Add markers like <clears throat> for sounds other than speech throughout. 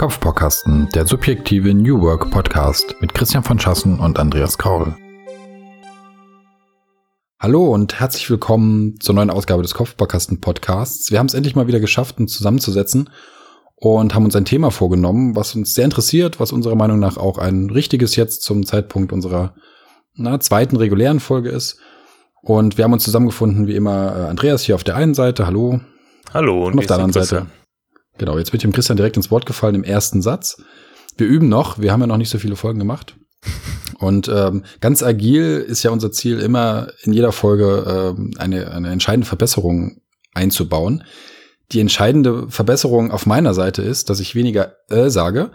Kopfbaukasten, der subjektive New Work Podcast mit Christian von Schassen und Andreas Kaul. Hallo und herzlich willkommen zur neuen Ausgabe des Kopfbaukasten Podcasts. Wir haben es endlich mal wieder geschafft, uns zusammenzusetzen und haben uns ein Thema vorgenommen, was uns sehr interessiert, was unserer Meinung nach auch ein richtiges jetzt zum Zeitpunkt unserer na, zweiten regulären Folge ist. Und wir haben uns zusammengefunden, wie immer, äh, Andreas hier auf der einen Seite, hallo. Hallo. Und, und auf der anderen Seite Genau, jetzt wird dem Christian direkt ins Wort gefallen im ersten Satz. Wir üben noch, wir haben ja noch nicht so viele Folgen gemacht. <laughs> Und ähm, ganz agil ist ja unser Ziel, immer in jeder Folge ähm, eine, eine entscheidende Verbesserung einzubauen. Die entscheidende Verbesserung auf meiner Seite ist, dass ich weniger äh sage.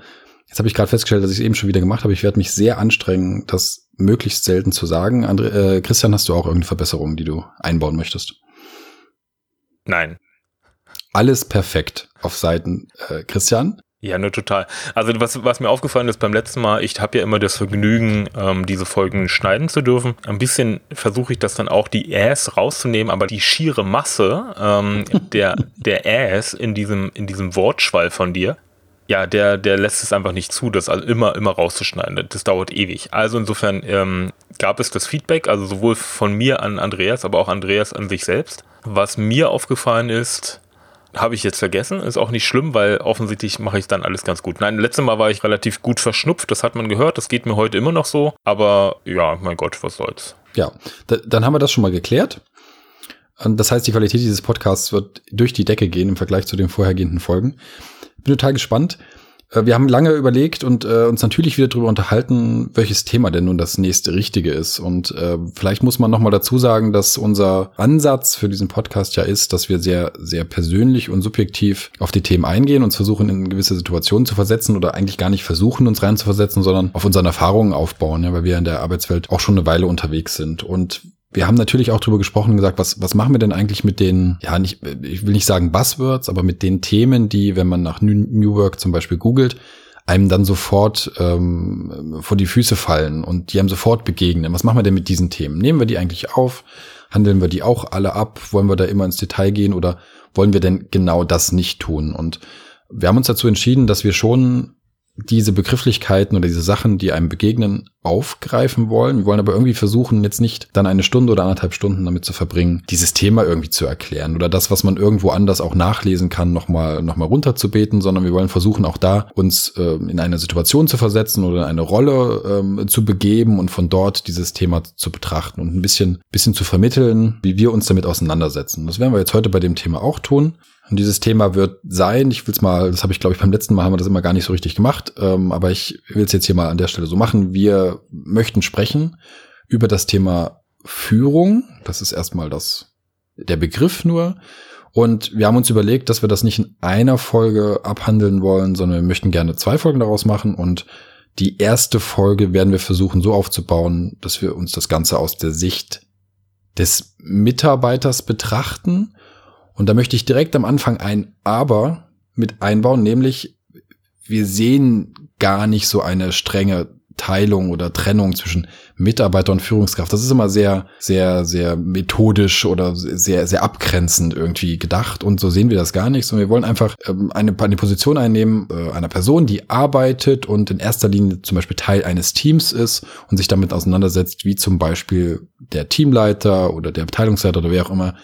Jetzt habe ich gerade festgestellt, dass ich es eben schon wieder gemacht habe. Ich werde mich sehr anstrengen, das möglichst selten zu sagen. Andre, äh, Christian, hast du auch irgendeine Verbesserung, die du einbauen möchtest? Nein alles perfekt auf Seiten äh, Christian. Ja, nur total. Also was, was mir aufgefallen ist beim letzten Mal, ich habe ja immer das Vergnügen, ähm, diese Folgen schneiden zu dürfen. Ein bisschen versuche ich das dann auch, die Äs rauszunehmen, aber die schiere Masse ähm, <laughs> der, der Äs in diesem, in diesem Wortschwall von dir, ja, der, der lässt es einfach nicht zu, das also immer, immer rauszuschneiden. Das dauert ewig. Also insofern ähm, gab es das Feedback, also sowohl von mir an Andreas, aber auch Andreas an sich selbst. Was mir aufgefallen ist, habe ich jetzt vergessen. Ist auch nicht schlimm, weil offensichtlich mache ich dann alles ganz gut. Nein, letztes Mal war ich relativ gut verschnupft, das hat man gehört, das geht mir heute immer noch so. Aber ja, mein Gott, was soll's. Ja, da, dann haben wir das schon mal geklärt. Das heißt, die Qualität dieses Podcasts wird durch die Decke gehen im Vergleich zu den vorhergehenden Folgen. Bin total gespannt. Äh, wir haben lange überlegt und äh, uns natürlich wieder darüber unterhalten, welches Thema denn nun das nächste richtige ist. Und äh, vielleicht muss man nochmal dazu sagen, dass unser Ansatz für diesen Podcast ja ist, dass wir sehr, sehr persönlich und subjektiv auf die Themen eingehen, uns versuchen, in gewisse Situationen zu versetzen oder eigentlich gar nicht versuchen, uns reinzuversetzen, sondern auf unseren Erfahrungen aufbauen, ja, weil wir in der Arbeitswelt auch schon eine Weile unterwegs sind. Und wir haben natürlich auch darüber gesprochen und gesagt, was, was machen wir denn eigentlich mit den, ja, nicht, ich will nicht sagen Buzzwords, aber mit den Themen, die, wenn man nach New Work zum Beispiel googelt, einem dann sofort ähm, vor die Füße fallen und die einem sofort begegnen. Was machen wir denn mit diesen Themen? Nehmen wir die eigentlich auf? Handeln wir die auch alle ab? Wollen wir da immer ins Detail gehen oder wollen wir denn genau das nicht tun? Und wir haben uns dazu entschieden, dass wir schon diese Begrifflichkeiten oder diese Sachen, die einem begegnen, aufgreifen wollen. Wir wollen aber irgendwie versuchen, jetzt nicht dann eine Stunde oder anderthalb Stunden damit zu verbringen, dieses Thema irgendwie zu erklären oder das, was man irgendwo anders auch nachlesen kann, nochmal noch mal runterzubeten, sondern wir wollen versuchen, auch da uns äh, in eine Situation zu versetzen oder in eine Rolle ähm, zu begeben und von dort dieses Thema zu betrachten und ein bisschen, bisschen zu vermitteln, wie wir uns damit auseinandersetzen. Das werden wir jetzt heute bei dem Thema auch tun. Und dieses Thema wird sein, ich will es mal, das habe ich glaube ich beim letzten Mal haben wir das immer gar nicht so richtig gemacht, ähm, aber ich will es jetzt hier mal an der Stelle so machen. Wir möchten sprechen über das Thema Führung. Das ist erstmal das, der Begriff nur. Und wir haben uns überlegt, dass wir das nicht in einer Folge abhandeln wollen, sondern wir möchten gerne zwei Folgen daraus machen. Und die erste Folge werden wir versuchen so aufzubauen, dass wir uns das Ganze aus der Sicht des Mitarbeiters betrachten und da möchte ich direkt am Anfang ein Aber mit einbauen, nämlich wir sehen gar nicht so eine strenge Teilung oder Trennung zwischen Mitarbeiter und Führungskraft. Das ist immer sehr, sehr, sehr methodisch oder sehr, sehr abgrenzend irgendwie gedacht. Und so sehen wir das gar nicht, sondern wir wollen einfach ähm, eine, eine Position einnehmen äh, einer Person, die arbeitet und in erster Linie zum Beispiel Teil eines Teams ist und sich damit auseinandersetzt, wie zum Beispiel der Teamleiter oder der Abteilungsleiter oder wer auch immer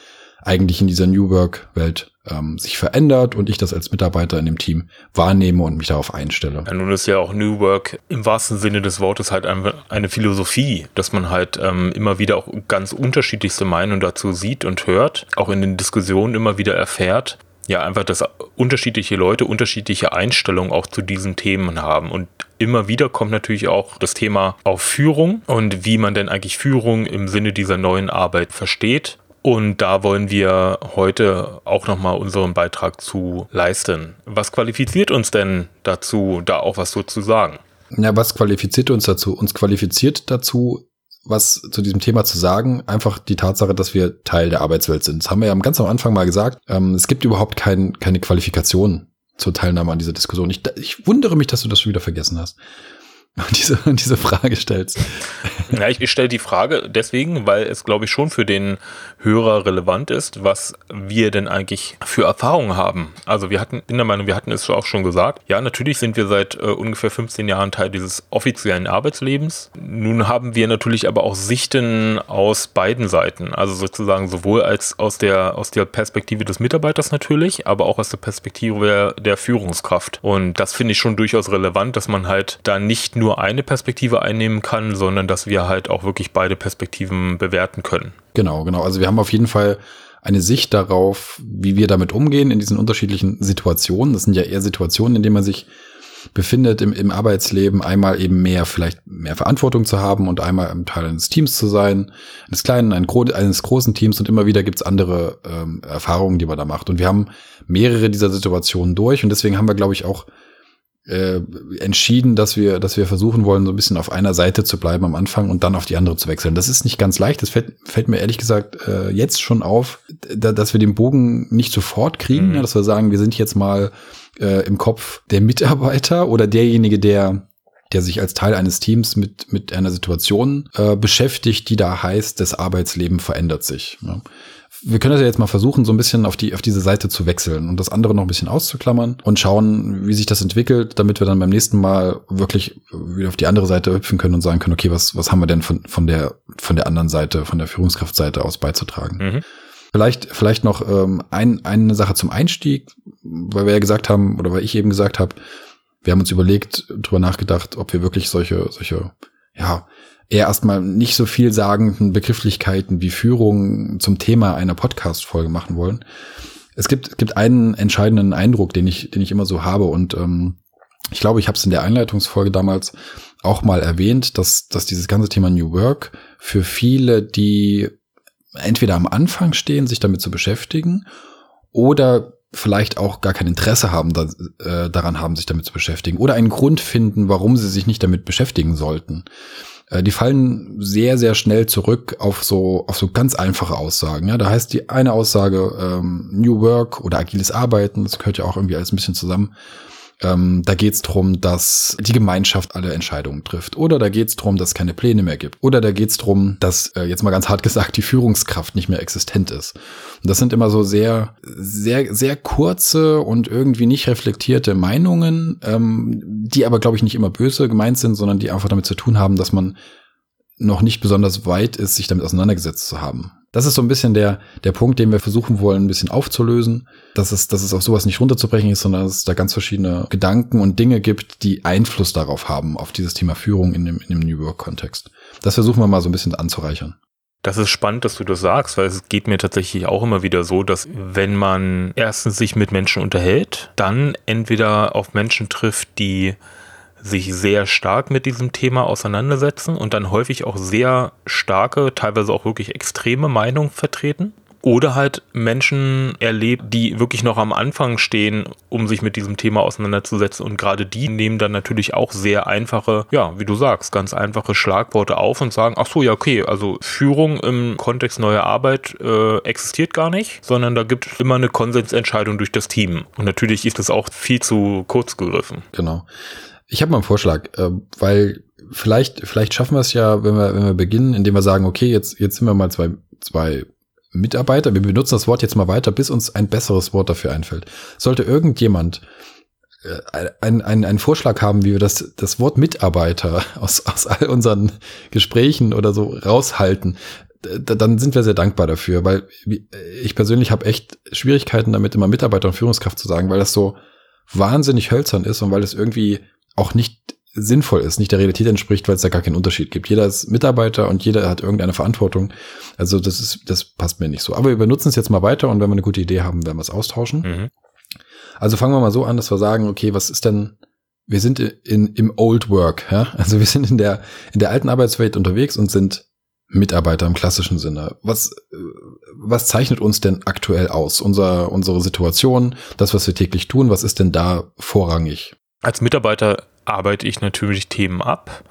eigentlich in dieser New Work-Welt ähm, sich verändert und ich das als Mitarbeiter in dem Team wahrnehme und mich darauf einstelle. Ja, nun ist ja auch New Work im wahrsten Sinne des Wortes halt eine Philosophie, dass man halt ähm, immer wieder auch ganz unterschiedlichste Meinungen dazu sieht und hört, auch in den Diskussionen immer wieder erfährt. Ja, einfach, dass unterschiedliche Leute unterschiedliche Einstellungen auch zu diesen Themen haben. Und immer wieder kommt natürlich auch das Thema auf Führung und wie man denn eigentlich Führung im Sinne dieser neuen Arbeit versteht und da wollen wir heute auch nochmal unseren Beitrag zu leisten. Was qualifiziert uns denn dazu, da auch was so zu sagen? Ja, was qualifiziert uns dazu? Uns qualifiziert dazu, was zu diesem Thema zu sagen, einfach die Tatsache, dass wir Teil der Arbeitswelt sind. Das haben wir ja ganz am Anfang mal gesagt. Ähm, es gibt überhaupt kein, keine Qualifikation zur Teilnahme an dieser Diskussion. Ich, ich wundere mich, dass du das schon wieder vergessen hast. <laughs> diese, diese Frage stellst. <laughs> Ja, ich, ich stelle die Frage deswegen, weil es, glaube ich, schon für den Hörer relevant ist, was wir denn eigentlich für Erfahrungen haben. Also wir hatten, in der Meinung, wir hatten es auch schon gesagt, ja, natürlich sind wir seit äh, ungefähr 15 Jahren Teil dieses offiziellen Arbeitslebens. Nun haben wir natürlich aber auch Sichten aus beiden Seiten. Also sozusagen sowohl als aus der, aus der Perspektive des Mitarbeiters natürlich, aber auch aus der Perspektive der, der Führungskraft. Und das finde ich schon durchaus relevant, dass man halt da nicht nur eine Perspektive einnehmen kann, sondern dass wir halt auch wirklich beide Perspektiven bewerten können. Genau, genau. Also wir haben auf jeden Fall eine Sicht darauf, wie wir damit umgehen in diesen unterschiedlichen Situationen. Das sind ja eher Situationen, in denen man sich befindet im, im Arbeitsleben, einmal eben mehr, vielleicht mehr Verantwortung zu haben und einmal im Teil eines Teams zu sein, eines kleinen, eines großen Teams und immer wieder gibt's andere ähm, Erfahrungen, die man da macht. Und wir haben mehrere dieser Situationen durch und deswegen haben wir, glaube ich, auch äh, entschieden, dass wir, dass wir versuchen wollen, so ein bisschen auf einer Seite zu bleiben am Anfang und dann auf die andere zu wechseln. Das ist nicht ganz leicht. Das fällt, fällt mir ehrlich gesagt äh, jetzt schon auf, da, dass wir den Bogen nicht sofort kriegen, mhm. ja, dass wir sagen, wir sind jetzt mal äh, im Kopf der Mitarbeiter oder derjenige, der der sich als Teil eines Teams mit, mit einer Situation äh, beschäftigt, die da heißt, das Arbeitsleben verändert sich. Ja wir können das ja jetzt mal versuchen, so ein bisschen auf die, auf diese Seite zu wechseln und das andere noch ein bisschen auszuklammern und schauen, wie sich das entwickelt, damit wir dann beim nächsten Mal wirklich wieder auf die andere Seite hüpfen können und sagen können, okay, was, was haben wir denn von, von der, von der anderen Seite, von der Führungskraftseite aus beizutragen? Mhm. Vielleicht, vielleicht noch ähm, ein, eine Sache zum Einstieg, weil wir ja gesagt haben, oder weil ich eben gesagt habe, wir haben uns überlegt, drüber nachgedacht, ob wir wirklich solche, solche, ja, eher erstmal nicht so viel sagenden Begrifflichkeiten wie Führung zum Thema einer Podcast-Folge machen wollen. Es gibt, gibt einen entscheidenden Eindruck, den ich, den ich immer so habe und ähm, ich glaube, ich habe es in der Einleitungsfolge damals auch mal erwähnt, dass, dass dieses ganze Thema New Work für viele, die entweder am Anfang stehen, sich damit zu beschäftigen oder vielleicht auch gar kein Interesse haben, da, äh, daran haben, sich damit zu beschäftigen oder einen Grund finden, warum sie sich nicht damit beschäftigen sollten. Äh, die fallen sehr, sehr schnell zurück auf so, auf so ganz einfache Aussagen. Ja, da heißt die eine Aussage ähm, New Work oder agiles Arbeiten, das gehört ja auch irgendwie alles ein bisschen zusammen. Ähm, da geht es darum, dass die Gemeinschaft alle Entscheidungen trifft. Oder da geht es darum, dass es keine Pläne mehr gibt. Oder da geht es darum, dass, äh, jetzt mal ganz hart <laughs> gesagt, die Führungskraft nicht mehr existent ist. Und das sind immer so sehr, sehr, sehr kurze und irgendwie nicht reflektierte Meinungen, ähm, die aber, glaube ich, nicht immer böse gemeint sind, sondern die einfach damit zu tun haben, dass man noch nicht besonders weit ist, sich damit auseinandergesetzt zu haben. Das ist so ein bisschen der, der Punkt, den wir versuchen wollen, ein bisschen aufzulösen, dass es, dass es auf sowas nicht runterzubrechen ist, sondern dass es da ganz verschiedene Gedanken und Dinge gibt, die Einfluss darauf haben, auf dieses Thema Führung in dem, in dem New Work-Kontext. Das versuchen wir mal so ein bisschen anzureichern. Das ist spannend, dass du das sagst, weil es geht mir tatsächlich auch immer wieder so, dass wenn man erstens sich mit Menschen unterhält, dann entweder auf Menschen trifft, die sich sehr stark mit diesem Thema auseinandersetzen und dann häufig auch sehr starke, teilweise auch wirklich extreme Meinungen vertreten. Oder halt Menschen erlebt, die wirklich noch am Anfang stehen, um sich mit diesem Thema auseinanderzusetzen. Und gerade die nehmen dann natürlich auch sehr einfache, ja, wie du sagst, ganz einfache Schlagworte auf und sagen, ach so, ja, okay, also Führung im Kontext neuer Arbeit äh, existiert gar nicht, sondern da gibt es immer eine Konsensentscheidung durch das Team. Und natürlich ist das auch viel zu kurz gegriffen. Genau. Ich habe mal einen Vorschlag, äh, weil vielleicht, vielleicht schaffen wir es ja, wenn wir, wenn wir beginnen, indem wir sagen, okay, jetzt, jetzt sind wir mal zwei, zwei Mitarbeiter. Wir benutzen das Wort jetzt mal weiter, bis uns ein besseres Wort dafür einfällt. Sollte irgendjemand äh, einen, einen, einen Vorschlag haben, wie wir das, das Wort Mitarbeiter <laughs> aus, aus all unseren Gesprächen oder so raushalten, dann sind wir sehr dankbar dafür, weil ich persönlich habe echt Schwierigkeiten damit, immer Mitarbeiter und Führungskraft zu sagen, weil das so wahnsinnig hölzern ist und weil es irgendwie auch nicht sinnvoll ist, nicht der Realität entspricht, weil es da gar keinen Unterschied gibt. Jeder ist Mitarbeiter und jeder hat irgendeine Verantwortung. Also das ist, das passt mir nicht so. Aber wir benutzen es jetzt mal weiter und wenn wir eine gute Idee haben, werden wir es austauschen. Mhm. Also fangen wir mal so an, dass wir sagen, okay, was ist denn, wir sind in, im Old Work, ja? Also wir sind in der, in der alten Arbeitswelt unterwegs und sind Mitarbeiter im klassischen Sinne. Was, was zeichnet uns denn aktuell aus? Unser, unsere Situation, das, was wir täglich tun, was ist denn da vorrangig? Als Mitarbeiter arbeite ich natürlich Themen ab.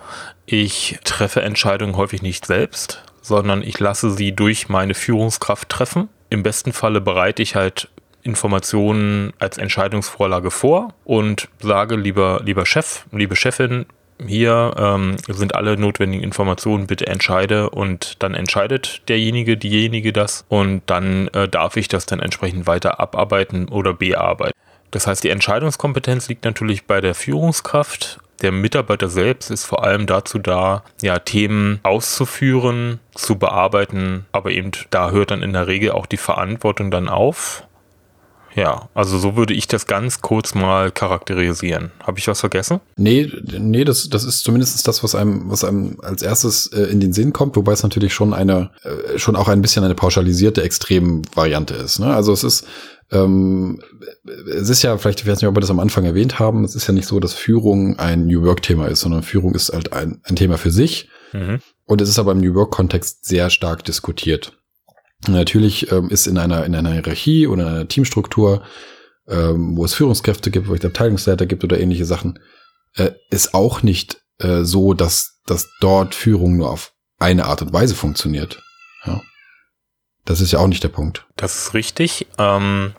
Ich treffe Entscheidungen häufig nicht selbst, sondern ich lasse sie durch meine Führungskraft treffen. Im besten Falle bereite ich halt Informationen als Entscheidungsvorlage vor und sage, lieber, lieber Chef, liebe Chefin, hier ähm, sind alle notwendigen Informationen, bitte entscheide und dann entscheidet derjenige, diejenige das und dann äh, darf ich das dann entsprechend weiter abarbeiten oder bearbeiten. Das heißt, die Entscheidungskompetenz liegt natürlich bei der Führungskraft. Der Mitarbeiter selbst ist vor allem dazu da, ja, Themen auszuführen, zu bearbeiten, aber eben da hört dann in der Regel auch die Verantwortung dann auf. Ja, also so würde ich das ganz kurz mal charakterisieren. Habe ich was vergessen? Nee, nee, das, das ist zumindest das, was einem, was einem als erstes äh, in den Sinn kommt, wobei es natürlich schon eine, äh, schon auch ein bisschen eine pauschalisierte Extremvariante ist. Ne? Also es ist, ähm, es ist ja, vielleicht, ich weiß nicht, ob wir das am Anfang erwähnt haben, es ist ja nicht so, dass Führung ein New Work-Thema ist, sondern Führung ist halt ein, ein Thema für sich. Mhm. Und es ist aber im New Work-Kontext sehr stark diskutiert. Natürlich ähm, ist in einer, in einer Hierarchie oder in einer Teamstruktur, ähm, wo es Führungskräfte gibt, wo es Abteilungsleiter gibt oder ähnliche Sachen, äh, ist auch nicht äh, so, dass, dass dort Führung nur auf eine Art und Weise funktioniert. Ja. Das ist ja auch nicht der Punkt. Das ist richtig. Ähm,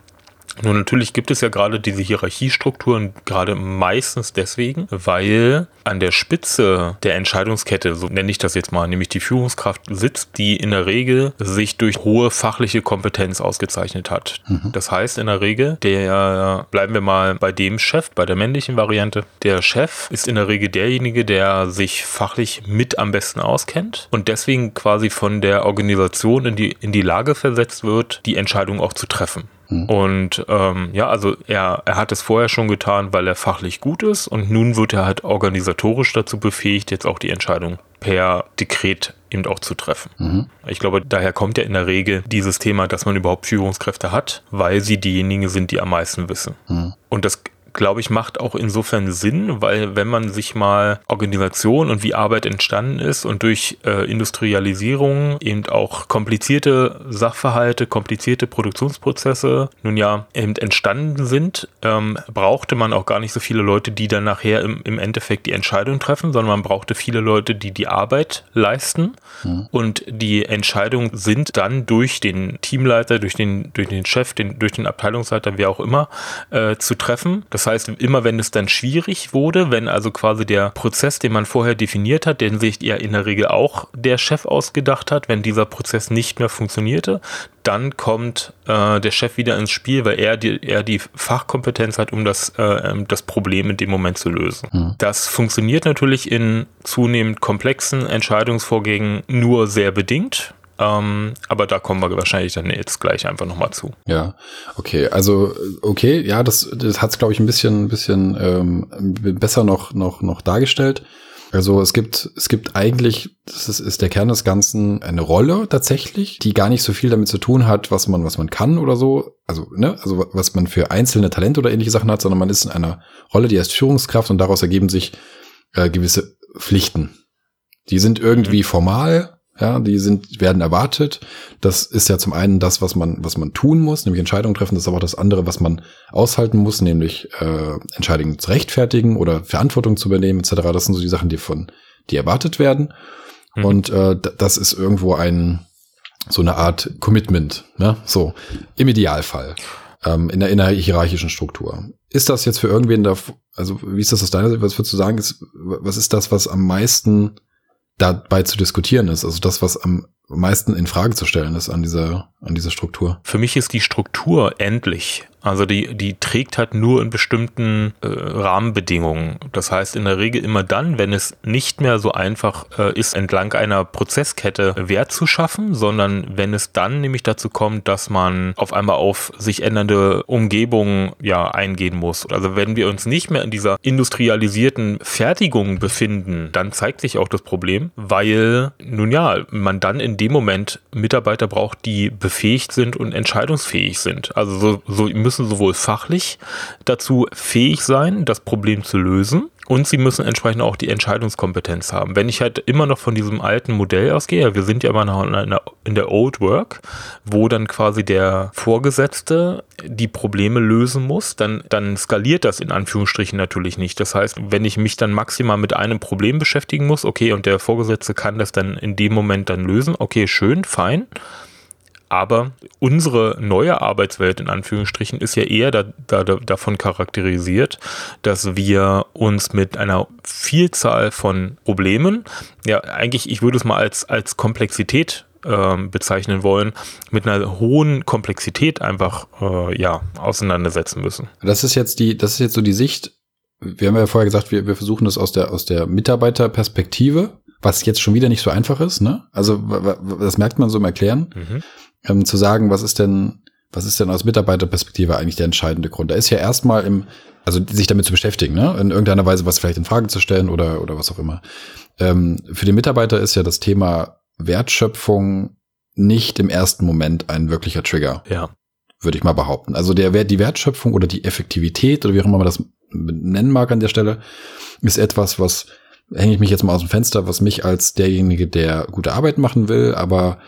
nur natürlich gibt es ja gerade diese Hierarchiestrukturen gerade meistens deswegen, weil an der Spitze der Entscheidungskette, so nenne ich das jetzt mal, nämlich die Führungskraft sitzt, die in der Regel sich durch hohe fachliche Kompetenz ausgezeichnet hat. Mhm. Das heißt in der Regel, der, bleiben wir mal bei dem Chef, bei der männlichen Variante, der Chef ist in der Regel derjenige, der sich fachlich mit am besten auskennt und deswegen quasi von der Organisation in die, in die Lage versetzt wird, die Entscheidung auch zu treffen. Mhm. Und ähm, ja, also er, er hat es vorher schon getan, weil er fachlich gut ist und nun wird er halt organisatorisch dazu befähigt, jetzt auch die Entscheidung per Dekret eben auch zu treffen. Mhm. Ich glaube, daher kommt ja in der Regel dieses Thema, dass man überhaupt Führungskräfte hat, weil sie diejenigen sind, die am meisten wissen. Mhm. Und das glaube ich, macht auch insofern Sinn, weil wenn man sich mal Organisation und wie Arbeit entstanden ist und durch äh, Industrialisierung eben auch komplizierte Sachverhalte, komplizierte Produktionsprozesse nun ja eben entstanden sind, ähm, brauchte man auch gar nicht so viele Leute, die dann nachher im, im Endeffekt die Entscheidung treffen, sondern man brauchte viele Leute, die die Arbeit leisten mhm. und die Entscheidungen sind dann durch den Teamleiter, durch den, durch den Chef, den, durch den Abteilungsleiter, wer auch immer, äh, zu treffen. Das das heißt, immer wenn es dann schwierig wurde, wenn also quasi der Prozess, den man vorher definiert hat, den sich ja in der Regel auch der Chef ausgedacht hat, wenn dieser Prozess nicht mehr funktionierte, dann kommt äh, der Chef wieder ins Spiel, weil er die, er die Fachkompetenz hat, um das, äh, ähm, das Problem in dem Moment zu lösen. Mhm. Das funktioniert natürlich in zunehmend komplexen Entscheidungsvorgängen nur sehr bedingt. Ähm, aber da kommen wir wahrscheinlich dann jetzt gleich einfach nochmal zu. Ja, okay. Also, okay, ja, das, das hat es, glaube ich, ein bisschen, ein bisschen ähm, besser noch, noch, noch dargestellt. Also es gibt, es gibt eigentlich, das ist, ist der Kern des Ganzen, eine Rolle tatsächlich, die gar nicht so viel damit zu tun hat, was man, was man kann oder so. Also, ne, also was man für einzelne Talente oder ähnliche Sachen hat, sondern man ist in einer Rolle, die heißt Führungskraft und daraus ergeben sich äh, gewisse Pflichten. Die sind irgendwie mhm. formal, ja, die sind, werden erwartet. Das ist ja zum einen das, was man, was man tun muss, nämlich Entscheidungen treffen. Das ist aber auch das andere, was man aushalten muss, nämlich äh, Entscheidungen zu rechtfertigen oder Verantwortung zu übernehmen, etc. Das sind so die Sachen, die von, die erwartet werden. Mhm. Und äh, das ist irgendwo ein, so eine Art Commitment, ne? So, im Idealfall. Ähm, in, der, in der hierarchischen Struktur. Ist das jetzt für irgendwen da, also wie ist das aus deiner Sicht, was würdest du sagen, ist, was ist das, was am meisten dabei zu diskutieren ist. Also das, was am meisten in Frage zu stellen ist an dieser, an dieser Struktur. Für mich ist die Struktur endlich. Also die, die trägt halt nur in bestimmten äh, Rahmenbedingungen. Das heißt in der Regel immer dann, wenn es nicht mehr so einfach äh, ist, entlang einer Prozesskette Wert zu schaffen, sondern wenn es dann nämlich dazu kommt, dass man auf einmal auf sich ändernde Umgebungen ja eingehen muss. Also wenn wir uns nicht mehr in dieser industrialisierten Fertigung befinden, dann zeigt sich auch das Problem, weil nun ja, man dann in dem Moment Mitarbeiter braucht, die befähigt sind und entscheidungsfähig sind. Also so, so müssen sowohl fachlich dazu fähig sein, das Problem zu lösen, und sie müssen entsprechend auch die Entscheidungskompetenz haben. Wenn ich halt immer noch von diesem alten Modell ausgehe, wir sind ja immer noch in der Old Work, wo dann quasi der Vorgesetzte die Probleme lösen muss, dann, dann skaliert das in Anführungsstrichen natürlich nicht. Das heißt, wenn ich mich dann maximal mit einem Problem beschäftigen muss, okay, und der Vorgesetzte kann das dann in dem Moment dann lösen, okay, schön, fein. Aber unsere neue Arbeitswelt in Anführungsstrichen ist ja eher da, da, davon charakterisiert, dass wir uns mit einer Vielzahl von Problemen, ja eigentlich, ich würde es mal als, als Komplexität ähm, bezeichnen wollen, mit einer hohen Komplexität einfach äh, ja auseinandersetzen müssen. Das ist jetzt die, das ist jetzt so die Sicht. Wir haben ja vorher gesagt, wir, wir versuchen das aus der aus der Mitarbeiterperspektive, was jetzt schon wieder nicht so einfach ist. Ne? Also das merkt man so im Erklären, mhm. Ähm, zu sagen, was ist denn was ist denn aus Mitarbeiterperspektive eigentlich der entscheidende Grund? Da ist ja erstmal im, also sich damit zu beschäftigen, ne? in irgendeiner Weise was vielleicht in Frage zu stellen oder, oder was auch immer. Ähm, für den Mitarbeiter ist ja das Thema Wertschöpfung nicht im ersten Moment ein wirklicher Trigger. Ja. Würde ich mal behaupten. Also der Wert, die Wertschöpfung oder die Effektivität oder wie auch immer man das nennen mag an der Stelle, ist etwas, was hänge ich mich jetzt mal aus dem Fenster, was mich als derjenige, der gute Arbeit machen will, aber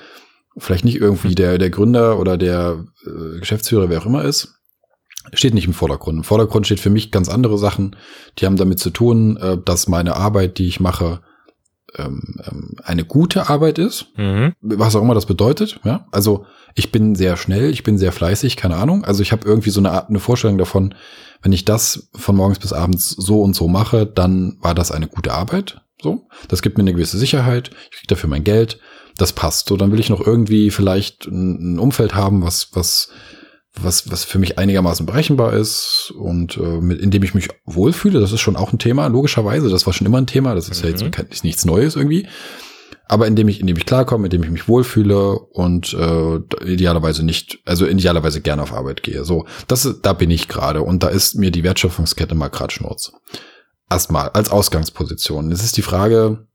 vielleicht nicht irgendwie der, der Gründer oder der äh, Geschäftsführer, wer auch immer ist, steht nicht im Vordergrund. Im Vordergrund steht für mich ganz andere Sachen, die haben damit zu tun, äh, dass meine Arbeit, die ich mache, ähm, ähm, eine gute Arbeit ist, mhm. was auch immer das bedeutet. Ja, also ich bin sehr schnell, ich bin sehr fleißig, keine Ahnung. Also ich habe irgendwie so eine Art, eine Vorstellung davon, wenn ich das von morgens bis abends so und so mache, dann war das eine gute Arbeit. So, das gibt mir eine gewisse Sicherheit. Ich kriege dafür mein Geld. Das passt. So, dann will ich noch irgendwie vielleicht ein, ein Umfeld haben, was was was, was für mich einigermaßen berechenbar ist und äh, mit, in dem ich mich wohlfühle. Das ist schon auch ein Thema, logischerweise. Das war schon immer ein Thema. Das ist mhm. ja jetzt mhm. ist nichts Neues irgendwie. Aber in dem ich, in dem ich klarkomme, in dem ich mich wohlfühle und äh, idealerweise nicht, also idealerweise gerne auf Arbeit gehe. So, das da bin ich gerade und da ist mir die Wertschöpfungskette mal grad Schnurz. Erstmal als Ausgangsposition. Es ist die Frage,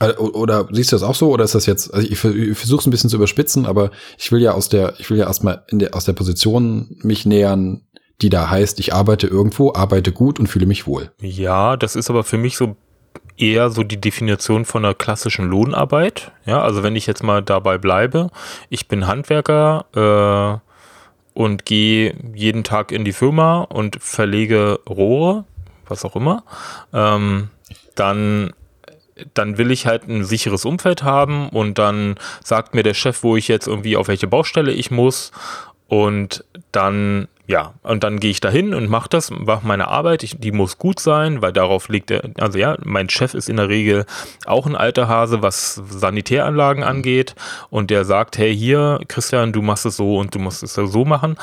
oder siehst du das auch so oder ist das jetzt, also ich, ich versuche es ein bisschen zu überspitzen, aber ich will ja aus der, ich will ja erstmal in der, aus der Position mich nähern, die da heißt, ich arbeite irgendwo, arbeite gut und fühle mich wohl. Ja, das ist aber für mich so eher so die Definition von einer klassischen Lohnarbeit. Ja, also wenn ich jetzt mal dabei bleibe, ich bin Handwerker äh, und gehe jeden Tag in die Firma und verlege Rohre, was auch immer, ähm, dann dann will ich halt ein sicheres Umfeld haben und dann sagt mir der Chef, wo ich jetzt irgendwie auf welche Baustelle ich muss. Und dann ja, und dann gehe ich dahin und mache das, mache meine Arbeit, ich, die muss gut sein, weil darauf liegt der, also ja, mein Chef ist in der Regel auch ein alter Hase, was Sanitäranlagen angeht. Und der sagt, hey hier, Christian, du machst es so und du musst es so machen.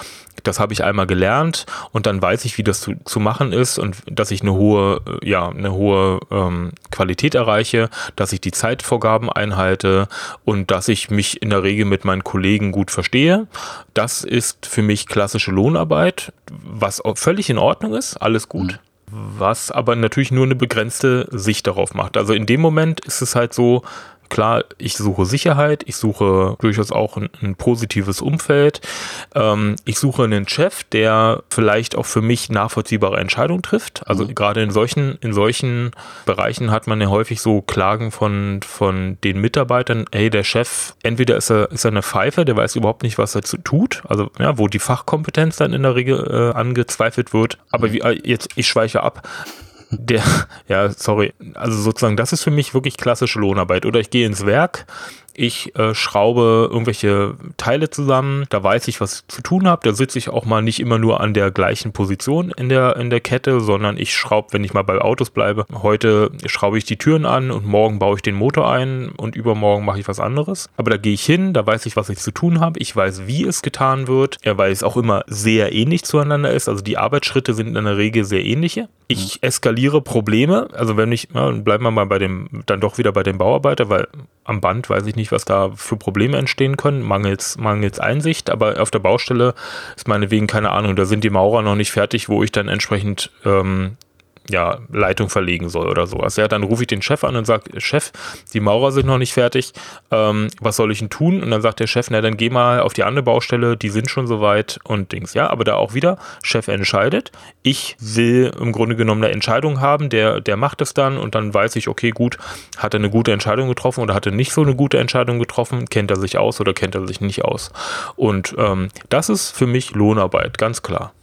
Das habe ich einmal gelernt und dann weiß ich, wie das zu, zu machen ist und dass ich eine hohe, ja, eine hohe ähm, Qualität erreiche, dass ich die Zeitvorgaben einhalte und dass ich mich in der Regel mit meinen Kollegen gut verstehe. Das ist für mich klassische Lohnarbeit, was völlig in Ordnung ist, alles gut. Mhm was aber natürlich nur eine begrenzte Sicht darauf macht. Also in dem Moment ist es halt so, klar, ich suche Sicherheit, ich suche durchaus auch ein, ein positives Umfeld. Ähm, ich suche einen Chef, der vielleicht auch für mich nachvollziehbare Entscheidungen trifft. Also mhm. gerade in solchen, in solchen Bereichen hat man ja häufig so Klagen von, von den Mitarbeitern, hey, der Chef, entweder ist er, ist er eine Pfeife, der weiß überhaupt nicht, was er zu tut, also ja, wo die Fachkompetenz dann in der Regel äh, angezweifelt wird. Aber mhm. wie, äh, jetzt, ich schweiche ab der, <laughs> ja, sorry, also sozusagen, das ist für mich wirklich klassische Lohnarbeit. Oder ich gehe ins Werk, ich äh, schraube irgendwelche Teile zusammen, da weiß ich, was ich zu tun habe. Da sitze ich auch mal nicht immer nur an der gleichen Position in der, in der Kette, sondern ich schraube, wenn ich mal bei Autos bleibe, heute schraube ich die Türen an und morgen baue ich den Motor ein und übermorgen mache ich was anderes. Aber da gehe ich hin, da weiß ich, was ich zu tun habe. Ich weiß, wie es getan wird, ja, weil es auch immer sehr ähnlich zueinander ist. Also die Arbeitsschritte sind in der Regel sehr ähnliche. Ich mhm. eskaliere Probleme. Also wenn ich, ja, bleiben wir mal bei dem, dann doch wieder bei dem Bauarbeiter, weil am Band weiß ich nicht, was da für Probleme entstehen können, mangels, mangels Einsicht, aber auf der Baustelle ist meinetwegen keine Ahnung, da sind die Maurer noch nicht fertig, wo ich dann entsprechend ähm, ja, Leitung verlegen soll oder sowas. Ja, dann rufe ich den Chef an und sage, Chef, die Maurer sind noch nicht fertig, ähm, was soll ich denn tun? Und dann sagt der Chef, na dann geh mal auf die andere Baustelle, die sind schon soweit und Dings. Ja, aber da auch wieder, Chef entscheidet. Ich will im Grunde genommen eine Entscheidung haben, der, der macht es dann und dann weiß ich, okay, gut, hat er eine gute Entscheidung getroffen oder hat er nicht so eine gute Entscheidung getroffen, kennt er sich aus oder kennt er sich nicht aus. Und ähm, das ist für mich Lohnarbeit, ganz klar.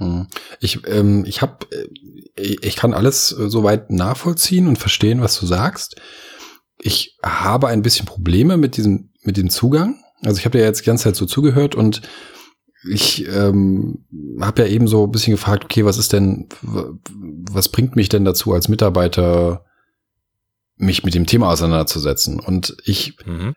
Hm. Ich, ähm, ich habe, äh, ich kann alles äh, soweit nachvollziehen und verstehen, was du sagst. Ich habe ein bisschen Probleme mit diesem, mit dem Zugang. Also ich habe dir jetzt die ganze Zeit so zugehört und ich ähm, habe ja eben so ein bisschen gefragt, okay, was ist denn, was bringt mich denn dazu als Mitarbeiter, mich mit dem Thema auseinanderzusetzen? Und ich mhm.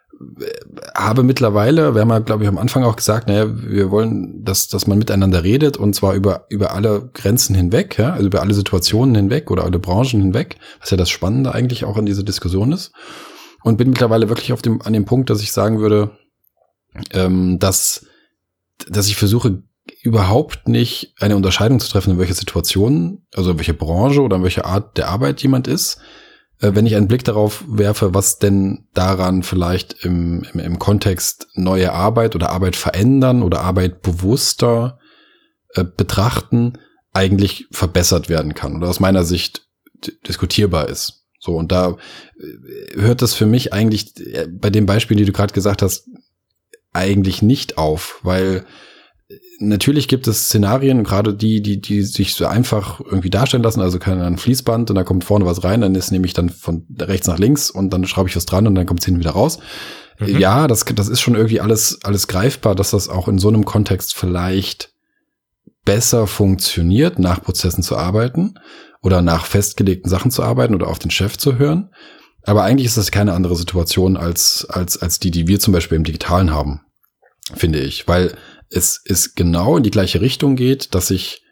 Habe mittlerweile, wir haben ja, glaube ich, am Anfang auch gesagt, naja, wir wollen, dass, dass man miteinander redet und zwar über, über alle Grenzen hinweg, ja, also über alle Situationen hinweg oder alle Branchen hinweg, was ja das Spannende eigentlich auch in dieser Diskussion ist. Und bin mittlerweile wirklich auf dem, an dem Punkt, dass ich sagen würde, ähm, dass dass ich versuche überhaupt nicht eine Unterscheidung zu treffen, in welcher Situation, also in welcher Branche oder in welcher Art der Arbeit jemand ist, wenn ich einen Blick darauf werfe, was denn daran vielleicht im, im, im Kontext neue Arbeit oder Arbeit verändern oder Arbeit bewusster äh, betrachten, eigentlich verbessert werden kann oder aus meiner Sicht diskutierbar ist. So, und da äh, hört das für mich eigentlich äh, bei dem Beispiel, die du gerade gesagt hast, eigentlich nicht auf, weil natürlich gibt es Szenarien, gerade die, die, die sich so einfach irgendwie darstellen lassen, also kann ein Fließband und da kommt vorne was rein, dann ist nämlich dann von rechts nach links und dann schraube ich was dran und dann kommt es hinten wieder raus. Mhm. Ja, das, das ist schon irgendwie alles, alles greifbar, dass das auch in so einem Kontext vielleicht besser funktioniert, nach Prozessen zu arbeiten oder nach festgelegten Sachen zu arbeiten oder auf den Chef zu hören. Aber eigentlich ist das keine andere Situation als, als, als die, die wir zum Beispiel im Digitalen haben, finde ich. Weil es, es genau in die gleiche Richtung geht, dass ich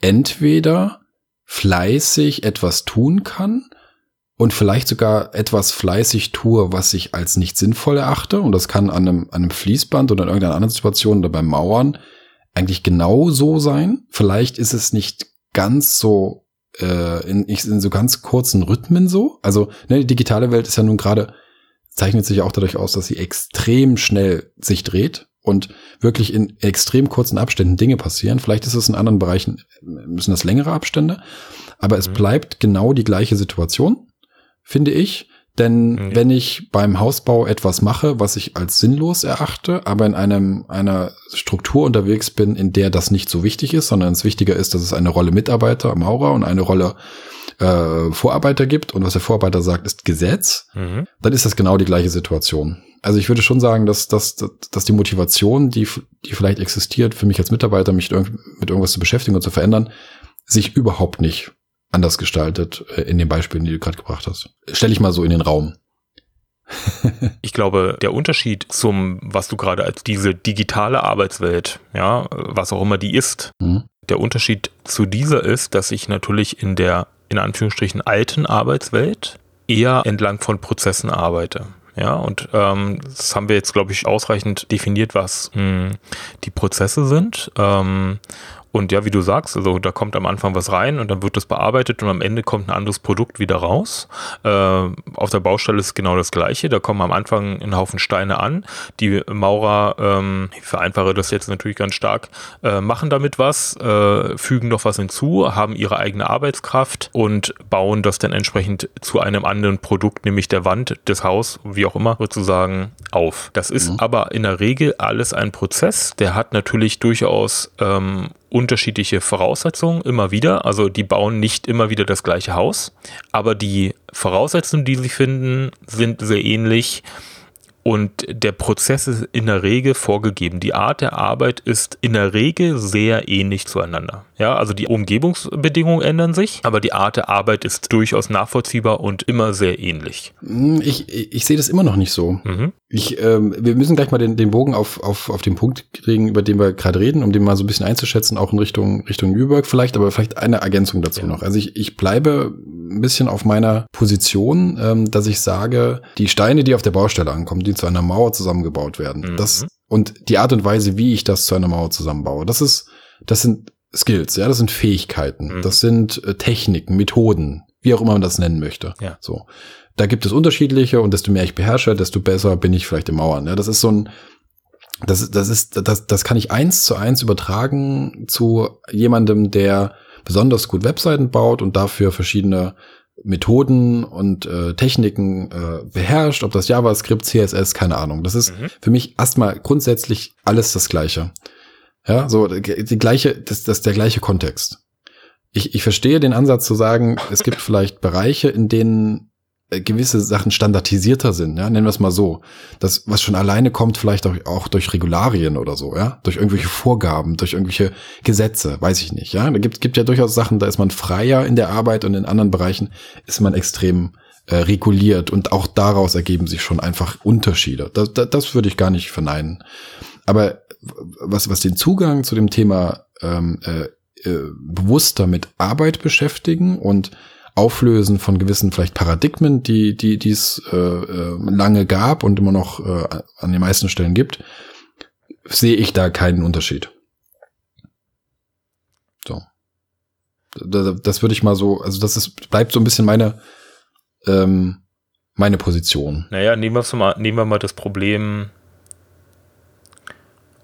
entweder fleißig etwas tun kann und vielleicht sogar etwas fleißig tue, was ich als nicht sinnvoll erachte. Und das kann an einem, an einem Fließband oder in irgendeiner anderen Situation oder beim Mauern eigentlich genau so sein. Vielleicht ist es nicht ganz so äh, in, in so ganz kurzen Rhythmen so. Also ne, die digitale Welt ist ja nun gerade, zeichnet sich auch dadurch aus, dass sie extrem schnell sich dreht und wirklich in extrem kurzen Abständen Dinge passieren. Vielleicht ist es in anderen Bereichen, müssen das längere Abstände, aber es mhm. bleibt genau die gleiche Situation, finde ich. Denn mhm. wenn ich beim Hausbau etwas mache, was ich als sinnlos erachte, aber in einem, einer Struktur unterwegs bin, in der das nicht so wichtig ist, sondern es wichtiger ist, dass es eine Rolle Mitarbeiter, Maurer und eine Rolle äh, Vorarbeiter gibt und was der Vorarbeiter sagt, ist Gesetz, mhm. dann ist das genau die gleiche Situation. Also ich würde schon sagen, dass, dass, dass die Motivation, die, die vielleicht existiert, für mich als Mitarbeiter, mich mit irgendwas zu beschäftigen und zu verändern, sich überhaupt nicht anders gestaltet äh, in den Beispielen, die du gerade gebracht hast. Stell ich mal so in den Raum. <laughs> ich glaube, der Unterschied zum, was du gerade als diese digitale Arbeitswelt, ja, was auch immer die ist, mhm. der Unterschied zu dieser ist, dass ich natürlich in der, in Anführungsstrichen, alten Arbeitswelt eher entlang von Prozessen arbeite. Ja, und ähm, das haben wir jetzt, glaube ich, ausreichend definiert, was mh, hm, die Prozesse sind. Ähm, und ja, wie du sagst, also da kommt am Anfang was rein und dann wird das bearbeitet und am Ende kommt ein anderes Produkt wieder raus. Äh, auf der Baustelle ist genau das Gleiche. Da kommen am Anfang ein Haufen Steine an. Die Maurer, ähm, ich vereinfache das jetzt natürlich ganz stark, äh, machen damit was, äh, fügen noch was hinzu, haben ihre eigene Arbeitskraft und bauen das dann entsprechend zu einem anderen Produkt, nämlich der Wand, des Haus, wie auch immer, sozusagen auf. Das ist mhm. aber in der Regel alles ein Prozess. Der hat natürlich durchaus ähm, unterschiedliche Voraussetzungen immer wieder. Also die bauen nicht immer wieder das gleiche Haus, aber die Voraussetzungen, die sie finden, sind sehr ähnlich. Und der Prozess ist in der Regel vorgegeben. Die Art der Arbeit ist in der Regel sehr ähnlich zueinander. Ja, also die Umgebungsbedingungen ändern sich, aber die Art der Arbeit ist durchaus nachvollziehbar und immer sehr ähnlich. Hm, ich, ich, sehe das immer noch nicht so. Mhm. Ich, ähm, wir müssen gleich mal den, den Bogen auf, auf, auf den Punkt kriegen, über den wir gerade reden, um den mal so ein bisschen einzuschätzen, auch in Richtung, Richtung Nürnberg vielleicht, aber vielleicht eine Ergänzung dazu ja. noch. Also ich, ich bleibe ein bisschen auf meiner Position, ähm, dass ich sage, die Steine, die auf der Baustelle ankommen, die zu einer Mauer zusammengebaut werden, mhm. das und die Art und Weise, wie ich das zu einer Mauer zusammenbaue, das ist, das sind Skills, ja, das sind Fähigkeiten, mhm. das sind äh, Techniken, Methoden, wie auch immer man das nennen möchte. Ja. So. Da gibt es unterschiedliche und desto mehr ich beherrsche, desto besser bin ich vielleicht im Mauern. Ja, das ist so ein, das, das ist, das, das kann ich eins zu eins übertragen zu jemandem, der besonders gut Webseiten baut und dafür verschiedene Methoden und äh, Techniken äh, beherrscht, ob das JavaScript, CSS, keine Ahnung. Das ist mhm. für mich erstmal grundsätzlich alles das Gleiche. Ja, so die gleiche, das, das ist der gleiche Kontext. Ich, ich verstehe den Ansatz zu sagen, es gibt <laughs> vielleicht Bereiche, in denen gewisse Sachen standardisierter sind, ja, nennen wir es mal so. Das, was schon alleine kommt, vielleicht auch, auch durch Regularien oder so, ja, durch irgendwelche Vorgaben, durch irgendwelche Gesetze, weiß ich nicht, ja. Da gibt, gibt ja durchaus Sachen, da ist man freier in der Arbeit und in anderen Bereichen ist man extrem äh, reguliert und auch daraus ergeben sich schon einfach Unterschiede. Das, das, das würde ich gar nicht verneinen. Aber was, was den Zugang zu dem Thema ähm, äh, äh, bewusster mit Arbeit beschäftigen und Auflösen von gewissen vielleicht Paradigmen, die die es äh, äh, lange gab und immer noch äh, an den meisten Stellen gibt, sehe ich da keinen Unterschied. So, das, das würde ich mal so, also das ist bleibt so ein bisschen meine ähm, meine Position. Naja, nehmen wir mal, nehmen wir mal das Problem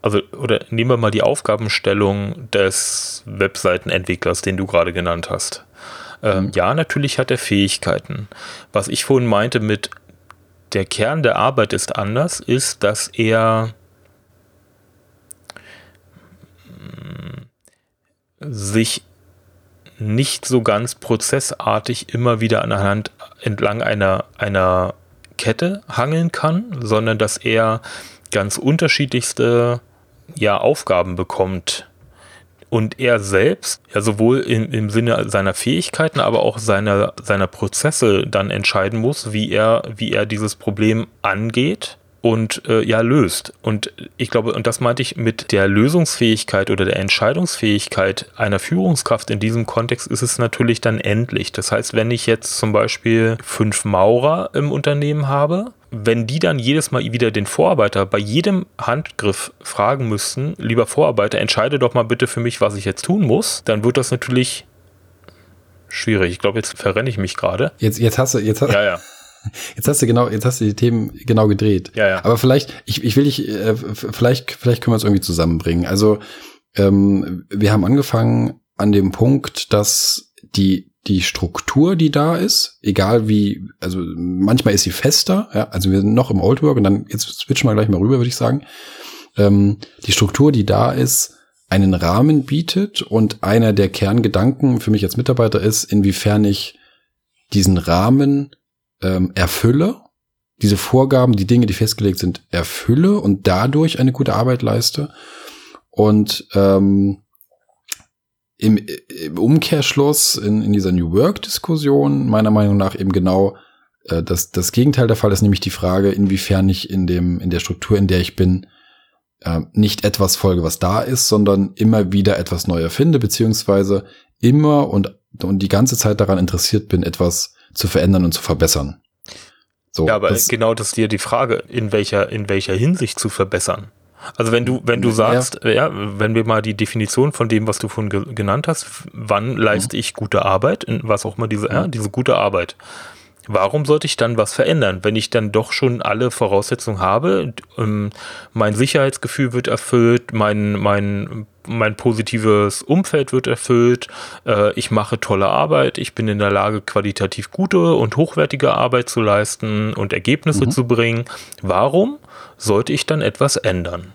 also oder nehmen wir mal die Aufgabenstellung des Webseitenentwicklers, den du gerade genannt hast. Ähm. Ja, natürlich hat er Fähigkeiten. Was ich vorhin meinte mit der Kern der Arbeit ist anders, ist, dass er mm, sich nicht so ganz prozessartig immer wieder anhand entlang einer, einer Kette hangeln kann, sondern dass er ganz unterschiedlichste ja, Aufgaben bekommt und er selbst ja sowohl im, im Sinne seiner Fähigkeiten, aber auch seiner, seiner Prozesse dann entscheiden muss, wie er, wie er dieses Problem angeht und äh, ja löst. Und ich glaube, und das meinte ich mit der Lösungsfähigkeit oder der Entscheidungsfähigkeit einer Führungskraft in diesem Kontext ist es natürlich dann endlich. Das heißt, wenn ich jetzt zum Beispiel fünf Maurer im Unternehmen habe, wenn die dann jedes Mal wieder den Vorarbeiter bei jedem Handgriff fragen müssten, lieber Vorarbeiter, entscheide doch mal bitte für mich, was ich jetzt tun muss, dann wird das natürlich schwierig. Ich glaube, jetzt verrenne ich mich gerade. Jetzt, jetzt hast du, jetzt hast, ja, ja. Jetzt hast du genau, jetzt hast du die Themen genau gedreht. Ja, ja. Aber vielleicht, ich, ich will dich, äh, vielleicht, vielleicht können wir es irgendwie zusammenbringen. Also ähm, wir haben angefangen an dem Punkt, dass die die Struktur, die da ist, egal wie, also manchmal ist sie fester, ja, also wir sind noch im Old Work und dann jetzt switchen wir gleich mal rüber, würde ich sagen. Ähm, die Struktur, die da ist, einen Rahmen bietet und einer der Kerngedanken für mich als Mitarbeiter ist, inwiefern ich diesen Rahmen ähm, erfülle, diese Vorgaben, die Dinge, die festgelegt sind, erfülle und dadurch eine gute Arbeit leiste. Und ähm, im, im Umkehrschluss in, in dieser New Work-Diskussion meiner Meinung nach eben genau äh, das, das Gegenteil der Fall ist, nämlich die Frage, inwiefern ich in dem, in der Struktur, in der ich bin, äh, nicht etwas folge, was da ist, sondern immer wieder etwas neu erfinde, beziehungsweise immer und, und die ganze Zeit daran interessiert bin, etwas zu verändern und zu verbessern. So, ja, aber das, genau das ist dir die Frage, in welcher, in welcher Hinsicht zu verbessern. Also wenn du, wenn du sagst, ja. ja. wenn wir mal die Definition von dem, was du vorhin ge genannt hast, wann leiste mhm. ich gute Arbeit, was auch immer diese, ja, diese gute Arbeit. Warum sollte ich dann was verändern, wenn ich dann doch schon alle Voraussetzungen habe? Ähm, mein Sicherheitsgefühl wird erfüllt, mein, mein, mein positives Umfeld wird erfüllt, äh, ich mache tolle Arbeit, ich bin in der Lage, qualitativ gute und hochwertige Arbeit zu leisten und Ergebnisse mhm. zu bringen. Warum sollte ich dann etwas ändern?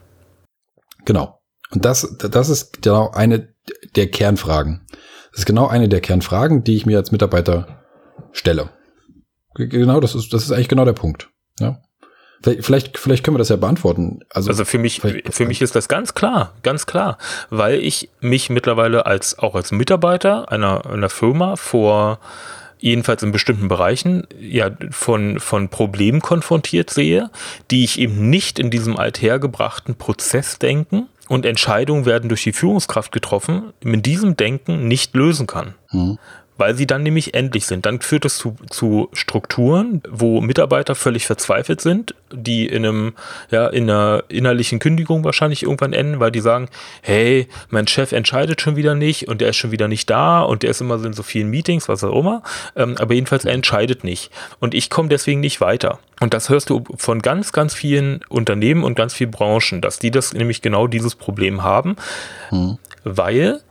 Genau. Und das, das ist genau eine der Kernfragen. Das ist genau eine der Kernfragen, die ich mir als Mitarbeiter stelle. Genau, das ist, das ist eigentlich genau der Punkt. Ja. Vielleicht, vielleicht können wir das ja beantworten. Also, also für mich, für mich ist das ganz klar, ganz klar, weil ich mich mittlerweile als, auch als Mitarbeiter einer, einer Firma vor, jedenfalls in bestimmten Bereichen, ja, von, von Problemen konfrontiert sehe, die ich eben nicht in diesem althergebrachten Prozess denken und Entscheidungen werden durch die Führungskraft getroffen, mit diesem Denken nicht lösen kann. Mhm weil sie dann nämlich endlich sind. Dann führt es zu, zu Strukturen, wo Mitarbeiter völlig verzweifelt sind, die in einem, ja, in einer innerlichen Kündigung wahrscheinlich irgendwann enden, weil die sagen, hey, mein Chef entscheidet schon wieder nicht und der ist schon wieder nicht da und der ist immer so in so vielen Meetings, was auch immer. Ähm, aber jedenfalls er entscheidet nicht. Und ich komme deswegen nicht weiter. Und das hörst du von ganz, ganz vielen Unternehmen und ganz vielen Branchen, dass die das nämlich genau dieses Problem haben, hm. weil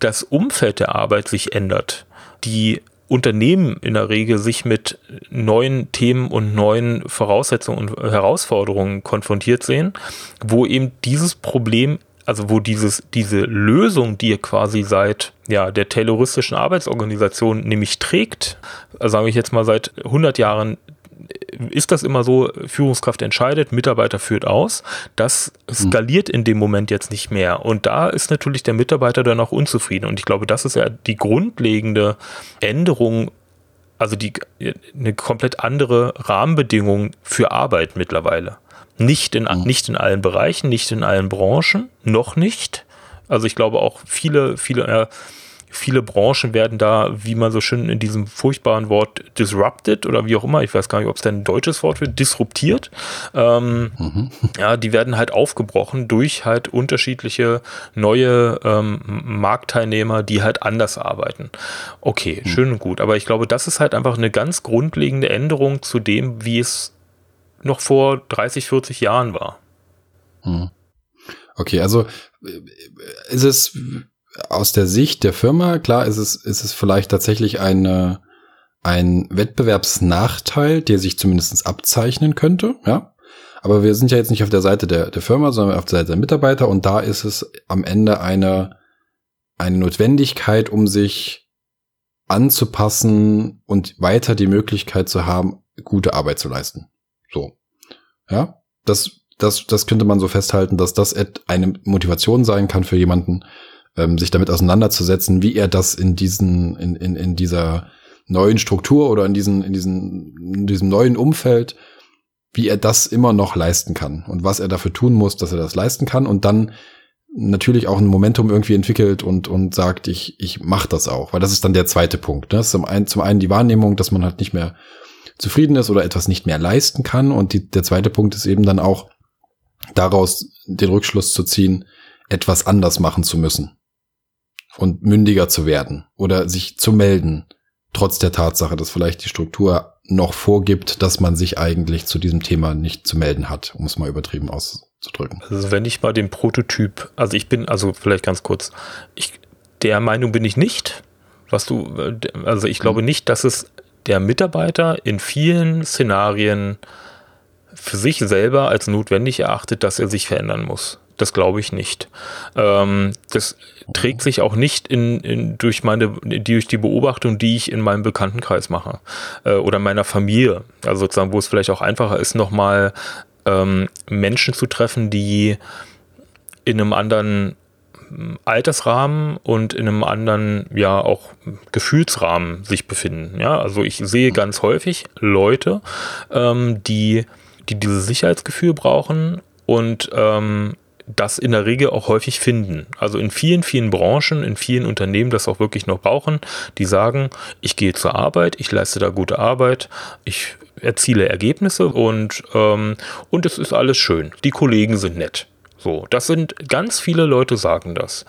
das Umfeld der Arbeit sich ändert die Unternehmen in der Regel sich mit neuen Themen und neuen Voraussetzungen und Herausforderungen konfrontiert sehen, wo eben dieses Problem also wo dieses, diese Lösung, die quasi seit ja, der tayloristischen Arbeitsorganisation nämlich trägt, sage ich jetzt mal seit 100 Jahren ist das immer so, Führungskraft entscheidet, Mitarbeiter führt aus. Das skaliert in dem Moment jetzt nicht mehr. Und da ist natürlich der Mitarbeiter dann auch unzufrieden. Und ich glaube, das ist ja die grundlegende Änderung, also die, eine komplett andere Rahmenbedingung für Arbeit mittlerweile. Nicht in, mhm. nicht in allen Bereichen, nicht in allen Branchen, noch nicht. Also ich glaube auch viele, viele, äh, viele Branchen werden da, wie man so schön in diesem furchtbaren Wort disrupted oder wie auch immer, ich weiß gar nicht, ob es denn ein deutsches Wort wird, disruptiert. Ähm, mhm. Ja, die werden halt aufgebrochen durch halt unterschiedliche neue ähm, Marktteilnehmer, die halt anders arbeiten. Okay, mhm. schön und gut. Aber ich glaube, das ist halt einfach eine ganz grundlegende Änderung zu dem, wie es noch vor 30, 40 Jahren war. Mhm. Okay, also äh, ist es aus der Sicht der Firma, klar, ist es, ist es vielleicht tatsächlich eine, ein Wettbewerbsnachteil, der sich zumindest abzeichnen könnte, ja. Aber wir sind ja jetzt nicht auf der Seite der, der Firma, sondern auf der Seite der Mitarbeiter und da ist es am Ende eine, eine Notwendigkeit, um sich anzupassen und weiter die Möglichkeit zu haben, gute Arbeit zu leisten. So. Ja. Das, das, das könnte man so festhalten, dass das eine Motivation sein kann für jemanden, ähm, sich damit auseinanderzusetzen, wie er das in diesen, in, in, in dieser neuen Struktur oder in diesen, in diesen, in diesem neuen Umfeld, wie er das immer noch leisten kann und was er dafür tun muss, dass er das leisten kann und dann natürlich auch ein Momentum irgendwie entwickelt und, und sagt, ich, ich mach das auch, weil das ist dann der zweite Punkt. Ne? Das ist zum einen, zum einen die Wahrnehmung, dass man halt nicht mehr zufrieden ist oder etwas nicht mehr leisten kann und die, der zweite Punkt ist eben dann auch daraus den Rückschluss zu ziehen, etwas anders machen zu müssen und mündiger zu werden oder sich zu melden, trotz der Tatsache, dass vielleicht die Struktur noch vorgibt, dass man sich eigentlich zu diesem Thema nicht zu melden hat, um es mal übertrieben auszudrücken. Also wenn ich mal den Prototyp, also ich bin, also vielleicht ganz kurz, ich, der Meinung bin ich nicht, was du, also ich glaube nicht, dass es der Mitarbeiter in vielen Szenarien für sich selber als notwendig erachtet, dass er sich verändern muss. Das glaube ich nicht. Ähm, das trägt sich auch nicht in, in, durch meine, durch die Beobachtung, die ich in meinem Bekanntenkreis mache äh, oder meiner Familie. Also sozusagen, wo es vielleicht auch einfacher ist, nochmal ähm, Menschen zu treffen, die in einem anderen hm, Altersrahmen und in einem anderen, ja, auch Gefühlsrahmen sich befinden. Ja, also ich sehe ganz häufig Leute, ähm, die, die dieses Sicherheitsgefühl brauchen und ähm, das in der Regel auch häufig finden. Also in vielen, vielen Branchen, in vielen Unternehmen das auch wirklich noch brauchen, die sagen, ich gehe zur Arbeit, ich leiste da gute Arbeit, ich erziele Ergebnisse und, ähm, und es ist alles schön. Die Kollegen sind nett. So, das sind ganz viele Leute sagen das.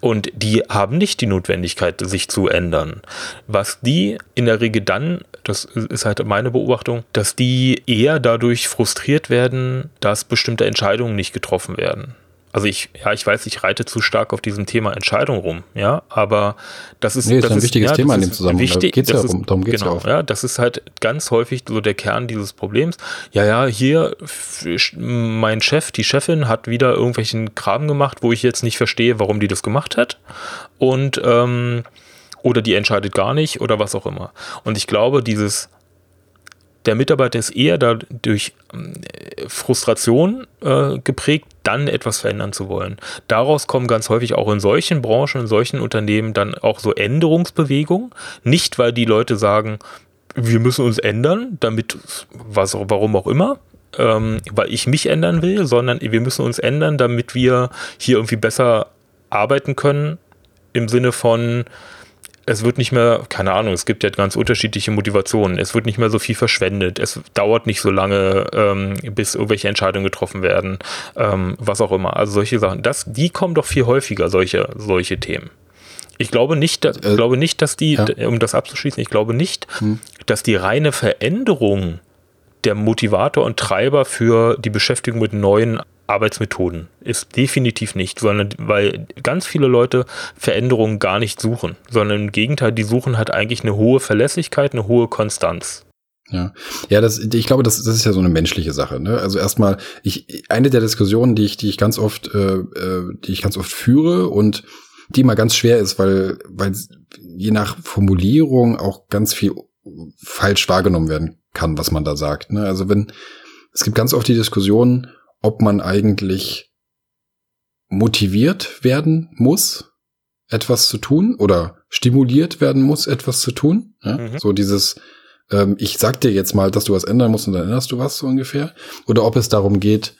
Und die haben nicht die Notwendigkeit, sich zu ändern. Was die in der Regel dann, das ist halt meine Beobachtung, dass die eher dadurch frustriert werden, dass bestimmte Entscheidungen nicht getroffen werden also ich, ja, ich weiß, ich reite zu stark auf diesem Thema Entscheidung rum, ja, aber das ist, nee, das ist ein wichtiges ja, Thema in dem Zusammenhang. Wichtig, da geht's ja ist, darum geht's genau, ja, auch. ja, das ist halt ganz häufig so der Kern dieses Problems. Ja, ja, hier mein Chef, die Chefin hat wieder irgendwelchen Kram gemacht, wo ich jetzt nicht verstehe, warum die das gemacht hat und ähm, oder die entscheidet gar nicht oder was auch immer. Und ich glaube, dieses der Mitarbeiter ist eher dadurch äh, Frustration äh, geprägt, dann etwas verändern zu wollen. Daraus kommen ganz häufig auch in solchen Branchen, in solchen Unternehmen dann auch so Änderungsbewegungen. Nicht, weil die Leute sagen, wir müssen uns ändern, damit, was, warum auch immer, ähm, weil ich mich ändern will, sondern wir müssen uns ändern, damit wir hier irgendwie besser arbeiten können, im Sinne von, es wird nicht mehr, keine Ahnung, es gibt ja ganz unterschiedliche Motivationen. Es wird nicht mehr so viel verschwendet. Es dauert nicht so lange, ähm, bis irgendwelche Entscheidungen getroffen werden, ähm, was auch immer. Also solche Sachen. Das, die kommen doch viel häufiger, solche, solche Themen. Ich glaube nicht, dass, äh, glaube nicht, dass die, ja. um das abzuschließen, ich glaube nicht, hm. dass die reine Veränderung der Motivator und Treiber für die Beschäftigung mit neuen Arbeitsmethoden ist definitiv nicht, sondern weil ganz viele Leute Veränderungen gar nicht suchen, sondern im Gegenteil, die suchen halt eigentlich eine hohe Verlässlichkeit, eine hohe Konstanz. Ja, ja, das, ich glaube, das, das ist ja so eine menschliche Sache. Ne? Also erstmal, ich eine der Diskussionen, die ich, die ich ganz oft, äh, äh, die ich ganz oft führe und die mal ganz schwer ist, weil, weil je nach Formulierung auch ganz viel falsch wahrgenommen werden kann, was man da sagt. Ne? Also wenn es gibt ganz oft die Diskussion, ob man eigentlich motiviert werden muss, etwas zu tun oder stimuliert werden muss, etwas zu tun. Ja? Mhm. So dieses, ähm, ich sag dir jetzt mal, dass du was ändern musst und dann änderst du was so ungefähr. Oder ob es darum geht,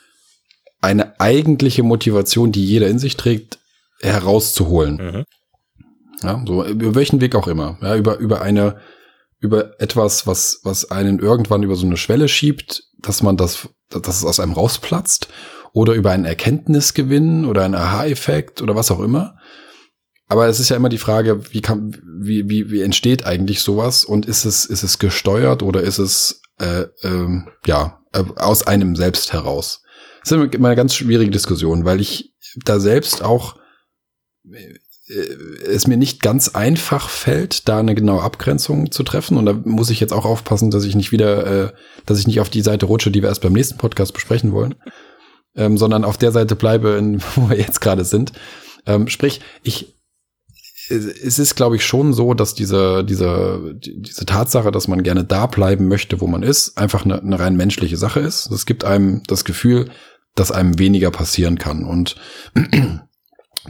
eine eigentliche Motivation, die jeder in sich trägt, herauszuholen. Mhm. Ja, so über welchen Weg auch immer. Ja, über, über eine, über etwas, was, was einen irgendwann über so eine Schwelle schiebt, dass man das, dass es aus einem rausplatzt oder über einen Erkenntnisgewinn oder einen Aha-Effekt oder was auch immer. Aber es ist ja immer die Frage, wie kann, wie, wie, wie entsteht eigentlich sowas und ist es, ist es gesteuert oder ist es, äh, äh, ja, äh, aus einem selbst heraus? Das ist immer eine ganz schwierige Diskussion, weil ich da selbst auch es mir nicht ganz einfach fällt, da eine genaue Abgrenzung zu treffen. Und da muss ich jetzt auch aufpassen, dass ich nicht wieder, äh, dass ich nicht auf die Seite rutsche, die wir erst beim nächsten Podcast besprechen wollen, ähm, sondern auf der Seite bleibe, in, <laughs> wo wir jetzt gerade sind. Ähm, sprich, ich es ist, glaube ich, schon so, dass diese, diese, diese Tatsache, dass man gerne da bleiben möchte, wo man ist, einfach eine, eine rein menschliche Sache ist. Das gibt einem das Gefühl, dass einem weniger passieren kann. Und <clears throat>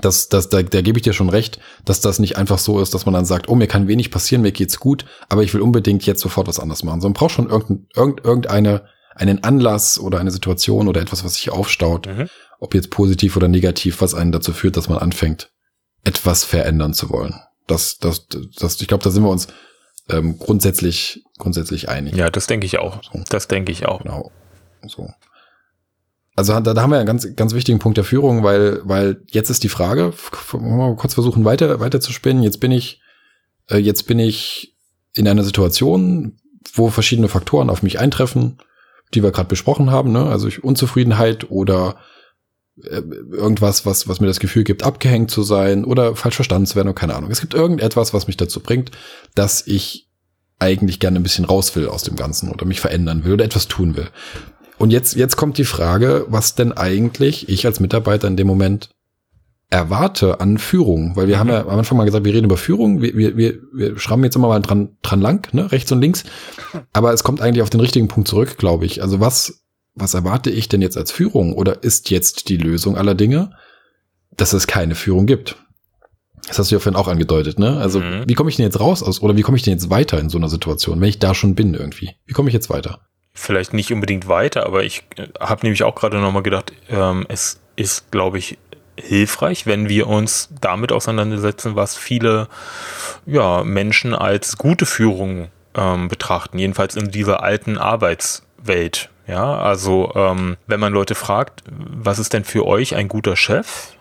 das, das, da, da gebe ich dir schon recht, dass das nicht einfach so ist, dass man dann sagt, oh, mir kann wenig passieren, mir geht's gut, aber ich will unbedingt jetzt sofort was anderes machen. Sondern man braucht schon irgendein, irgend, irgendeine, einen Anlass oder eine Situation oder etwas, was sich aufstaut, mhm. ob jetzt positiv oder negativ, was einen dazu führt, dass man anfängt, etwas verändern zu wollen. Das, das, das, ich glaube, da sind wir uns ähm, grundsätzlich, grundsätzlich einig. Ja, das denke ich auch. So. Das denke ich auch. Genau. So. Also da, da haben wir einen ganz, ganz wichtigen Punkt der Führung, weil, weil jetzt ist die Frage, mal kurz versuchen weiter, weiter zu spinnen. Jetzt bin ich, äh, jetzt bin ich in einer Situation, wo verschiedene Faktoren auf mich eintreffen, die wir gerade besprochen haben, ne? Also Unzufriedenheit oder äh, irgendwas, was, was mir das Gefühl gibt, abgehängt zu sein oder falsch verstanden zu werden oder keine Ahnung. Es gibt irgendetwas, was mich dazu bringt, dass ich eigentlich gerne ein bisschen raus will aus dem Ganzen oder mich verändern will oder etwas tun will. Und jetzt, jetzt kommt die Frage, was denn eigentlich ich als Mitarbeiter in dem Moment erwarte an Führung, weil wir mhm. haben ja am Anfang mal gesagt, wir reden über Führung, wir, wir, wir, wir schrammen jetzt immer mal dran, dran lang, ne, rechts und links, aber es kommt eigentlich auf den richtigen Punkt zurück, glaube ich. Also was was erwarte ich denn jetzt als Führung? Oder ist jetzt die Lösung aller Dinge, dass es keine Führung gibt? Das hast du ja vorhin auch angedeutet, ne? Also, mhm. wie komme ich denn jetzt raus aus, oder wie komme ich denn jetzt weiter in so einer Situation, wenn ich da schon bin irgendwie? Wie komme ich jetzt weiter? Vielleicht nicht unbedingt weiter, aber ich äh, habe nämlich auch gerade nochmal gedacht, ähm, es ist, glaube ich, hilfreich, wenn wir uns damit auseinandersetzen, was viele ja, Menschen als gute Führung ähm, betrachten, jedenfalls in dieser alten Arbeitswelt. Ja, also ähm, wenn man Leute fragt, was ist denn für euch ein guter Chef?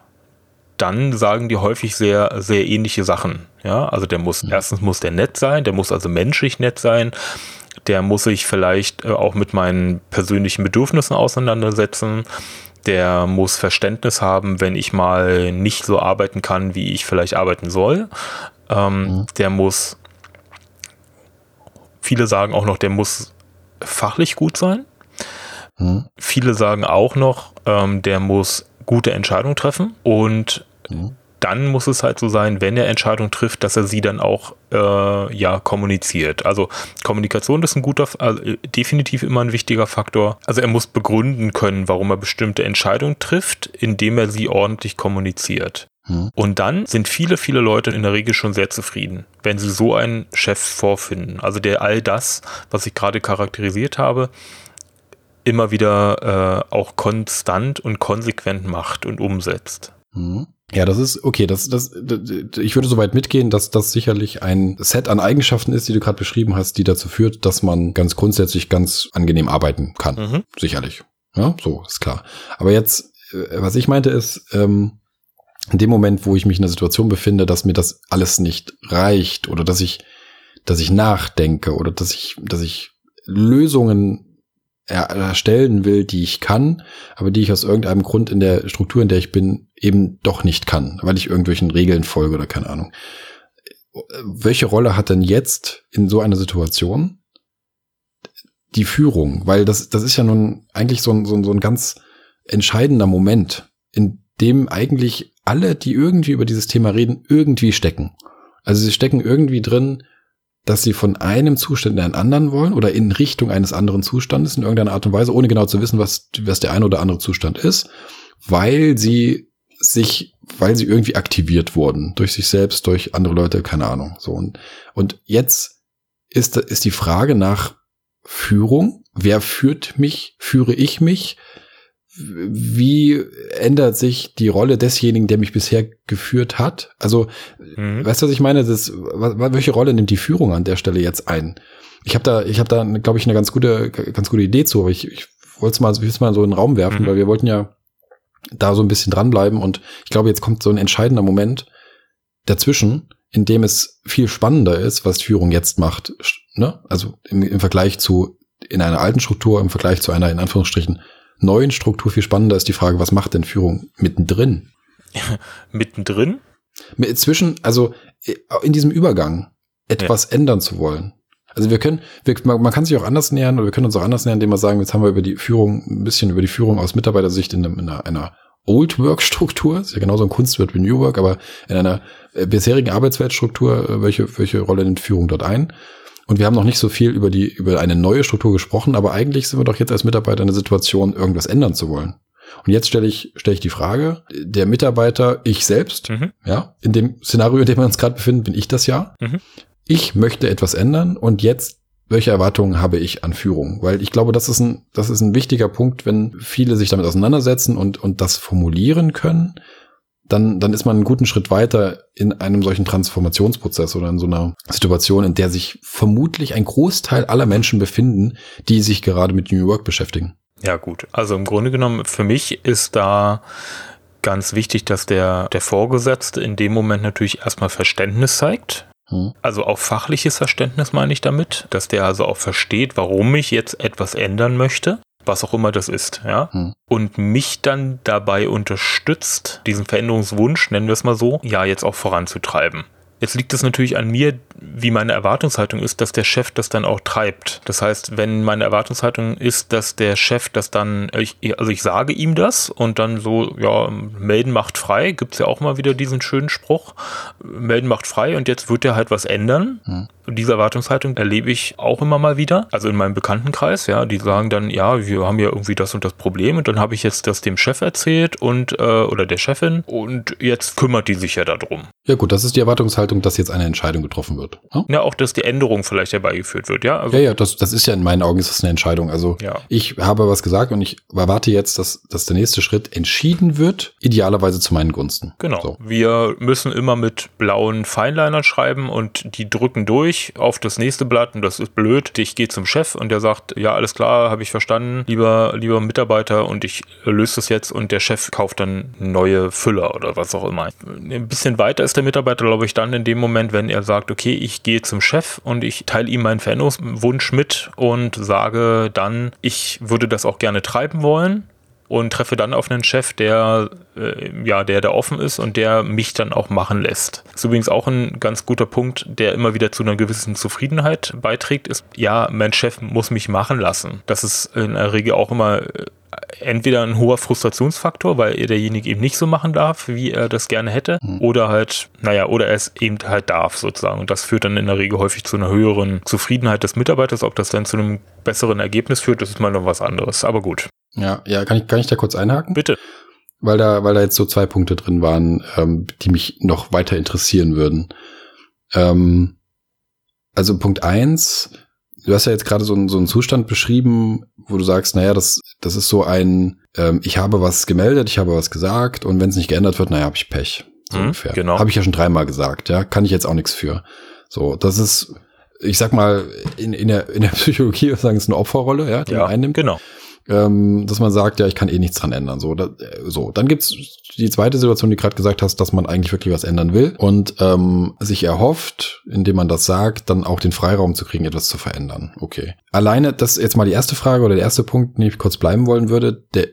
Dann sagen die häufig sehr, sehr ähnliche Sachen. Ja, also der muss, mhm. erstens muss der nett sein, der muss also menschlich nett sein, der muss sich vielleicht äh, auch mit meinen persönlichen Bedürfnissen auseinandersetzen, der muss Verständnis haben, wenn ich mal nicht so arbeiten kann, wie ich vielleicht arbeiten soll. Ähm, mhm. Der muss, viele sagen auch noch, der muss fachlich gut sein. Mhm. Viele sagen auch noch, ähm, der muss gute Entscheidungen treffen und mhm. Dann muss es halt so sein, wenn er Entscheidungen trifft, dass er sie dann auch äh, ja kommuniziert. Also Kommunikation ist ein guter, also definitiv immer ein wichtiger Faktor. Also er muss begründen können, warum er bestimmte Entscheidungen trifft, indem er sie ordentlich kommuniziert. Mhm. Und dann sind viele, viele Leute in der Regel schon sehr zufrieden, wenn sie so einen Chef vorfinden. Also der all das, was ich gerade charakterisiert habe, immer wieder äh, auch konstant und konsequent macht und umsetzt. Mhm. Ja, das ist okay. Das, das, ich würde soweit mitgehen, dass das sicherlich ein Set an Eigenschaften ist, die du gerade beschrieben hast, die dazu führt, dass man ganz grundsätzlich ganz angenehm arbeiten kann. Mhm. Sicherlich. Ja, so ist klar. Aber jetzt, äh, was ich meinte, ist ähm, in dem Moment, wo ich mich in einer Situation befinde, dass mir das alles nicht reicht oder dass ich, dass ich nachdenke oder dass ich, dass ich Lösungen erstellen will, die ich kann, aber die ich aus irgendeinem Grund in der Struktur, in der ich bin, eben doch nicht kann, weil ich irgendwelchen Regeln folge oder keine Ahnung. Welche Rolle hat denn jetzt in so einer Situation die Führung, weil das, das ist ja nun eigentlich so ein, so ein, so ein ganz entscheidender Moment, in dem eigentlich alle, die irgendwie über dieses Thema reden, irgendwie stecken. Also sie stecken irgendwie drin, dass sie von einem Zustand in einen anderen wollen oder in Richtung eines anderen Zustandes in irgendeiner Art und Weise, ohne genau zu wissen, was, was der eine oder andere Zustand ist, weil sie sich, weil sie irgendwie aktiviert wurden durch sich selbst, durch andere Leute, keine Ahnung. So und, und jetzt ist, ist die Frage nach Führung. Wer führt mich? Führe ich mich? wie ändert sich die Rolle desjenigen, der mich bisher geführt hat? Also, mhm. weißt du, was ich meine? Das, welche Rolle nimmt die Führung an der Stelle jetzt ein? Ich habe da, ich habe da, glaube ich, eine ganz gute, ganz gute Idee zu. Aber ich, ich wollte es mal, ich mal so in den Raum werfen, mhm. weil wir wollten ja da so ein bisschen dranbleiben. Und ich glaube, jetzt kommt so ein entscheidender Moment dazwischen, in dem es viel spannender ist, was Führung jetzt macht. Ne? Also im, im Vergleich zu in einer alten Struktur, im Vergleich zu einer in Anführungsstrichen neuen Struktur viel spannender ist die Frage, was macht denn Führung mittendrin? <laughs> mittendrin? Zwischen, also äh, in diesem Übergang etwas ja. ändern zu wollen. Also wir können, wir, man, man, kann sich auch anders nähern oder wir können uns auch anders nähern, indem wir sagen, jetzt haben wir über die Führung, ein bisschen über die Führung aus Mitarbeitersicht in, in einer, einer Old Work Struktur, ist ja genauso ein Kunstwort wie New Work, aber in einer äh, bisherigen Arbeitsweltstruktur, äh, welche, welche Rolle nimmt Führung dort ein? Und wir haben noch nicht so viel über die, über eine neue Struktur gesprochen, aber eigentlich sind wir doch jetzt als Mitarbeiter in der Situation, irgendwas ändern zu wollen. Und jetzt stelle ich, stelle ich die Frage, der Mitarbeiter, ich selbst, mhm. ja, in dem Szenario, in dem wir uns gerade befinden, bin ich das ja. Mhm. Ich möchte etwas ändern und jetzt welche Erwartungen habe ich an Führung? Weil ich glaube, das ist ein, das ist ein wichtiger Punkt, wenn viele sich damit auseinandersetzen und, und das formulieren können, dann, dann ist man einen guten Schritt weiter in einem solchen Transformationsprozess oder in so einer Situation, in der sich vermutlich ein Großteil aller Menschen befinden, die sich gerade mit New Work beschäftigen. Ja, gut. Also im Grunde genommen, für mich ist da ganz wichtig, dass der, der Vorgesetzte in dem Moment natürlich erstmal Verständnis zeigt. Hm. Also auch fachliches Verständnis meine ich damit, dass der also auch versteht, warum ich jetzt etwas ändern möchte was auch immer das ist, ja, hm. und mich dann dabei unterstützt, diesen Veränderungswunsch, nennen wir es mal so, ja, jetzt auch voranzutreiben. Jetzt liegt es natürlich an mir, wie meine Erwartungshaltung ist, dass der Chef das dann auch treibt. Das heißt, wenn meine Erwartungshaltung ist, dass der Chef das dann, ich, also ich sage ihm das und dann so, ja, melden macht frei, gibt's ja auch mal wieder diesen schönen Spruch, melden macht frei und jetzt wird er halt was ändern. Hm. Diese Erwartungshaltung erlebe ich auch immer mal wieder. Also in meinem Bekanntenkreis, ja, die sagen dann, ja, wir haben ja irgendwie das und das Problem und dann habe ich jetzt das dem Chef erzählt und äh, oder der Chefin und jetzt kümmert die sich ja darum. Ja gut, das ist die Erwartungshaltung, dass jetzt eine Entscheidung getroffen wird. Ja, ja auch, dass die Änderung vielleicht herbeigeführt wird, ja. Also ja, ja, das, das ist ja in meinen Augen ist das eine Entscheidung. Also ja. ich habe was gesagt und ich erwarte jetzt, dass, dass der nächste Schritt entschieden wird, idealerweise zu meinen Gunsten. Genau. So. Wir müssen immer mit blauen Feinlinern schreiben und die drücken durch auf das nächste Blatt und das ist blöd. Ich gehe zum Chef und der sagt, ja, alles klar, habe ich verstanden, lieber, lieber Mitarbeiter und ich löse das jetzt und der Chef kauft dann neue Füller oder was auch immer. Ein bisschen weiter ist der Mitarbeiter, glaube ich, dann in dem Moment, wenn er sagt, okay, ich gehe zum Chef und ich teile ihm meinen Veränderungswunsch mit und sage dann, ich würde das auch gerne treiben wollen und treffe dann auf einen Chef, der äh, ja, der da offen ist und der mich dann auch machen lässt. Das ist übrigens auch ein ganz guter Punkt, der immer wieder zu einer gewissen Zufriedenheit beiträgt, ist, ja, mein Chef muss mich machen lassen. Das ist in der Regel auch immer äh, entweder ein hoher Frustrationsfaktor, weil er derjenige eben nicht so machen darf, wie er das gerne hätte, mhm. oder halt, naja, oder er es eben halt darf sozusagen. Und das führt dann in der Regel häufig zu einer höheren Zufriedenheit des Mitarbeiters. Ob das dann zu einem besseren Ergebnis führt, das ist mal noch was anderes. Aber gut. Ja, ja, kann ich, kann ich da kurz einhaken? Bitte. Weil da, weil da jetzt so zwei Punkte drin waren, ähm, die mich noch weiter interessieren würden. Ähm, also Punkt eins, du hast ja jetzt gerade so, einen so einen Zustand beschrieben, wo du sagst, naja, das, das ist so ein, ähm, ich habe was gemeldet, ich habe was gesagt und wenn es nicht geändert wird, naja, habe ich Pech. So hm, ungefähr. Genau. Habe ich ja schon dreimal gesagt, ja, kann ich jetzt auch nichts für. So, das ist, ich sag mal, in, in, der, in der <laughs> Psychologie sagen es eine Opferrolle, ja, die ja, man einnimmt. Genau ähm, dass man sagt, ja, ich kann eh nichts dran ändern. So, da, so. dann gibt's die zweite Situation, die gerade gesagt hast, dass man eigentlich wirklich was ändern will und ähm, sich erhofft, indem man das sagt, dann auch den Freiraum zu kriegen, etwas zu verändern. Okay. Alleine, das ist jetzt mal die erste Frage oder der erste Punkt, den ich kurz bleiben wollen würde, der,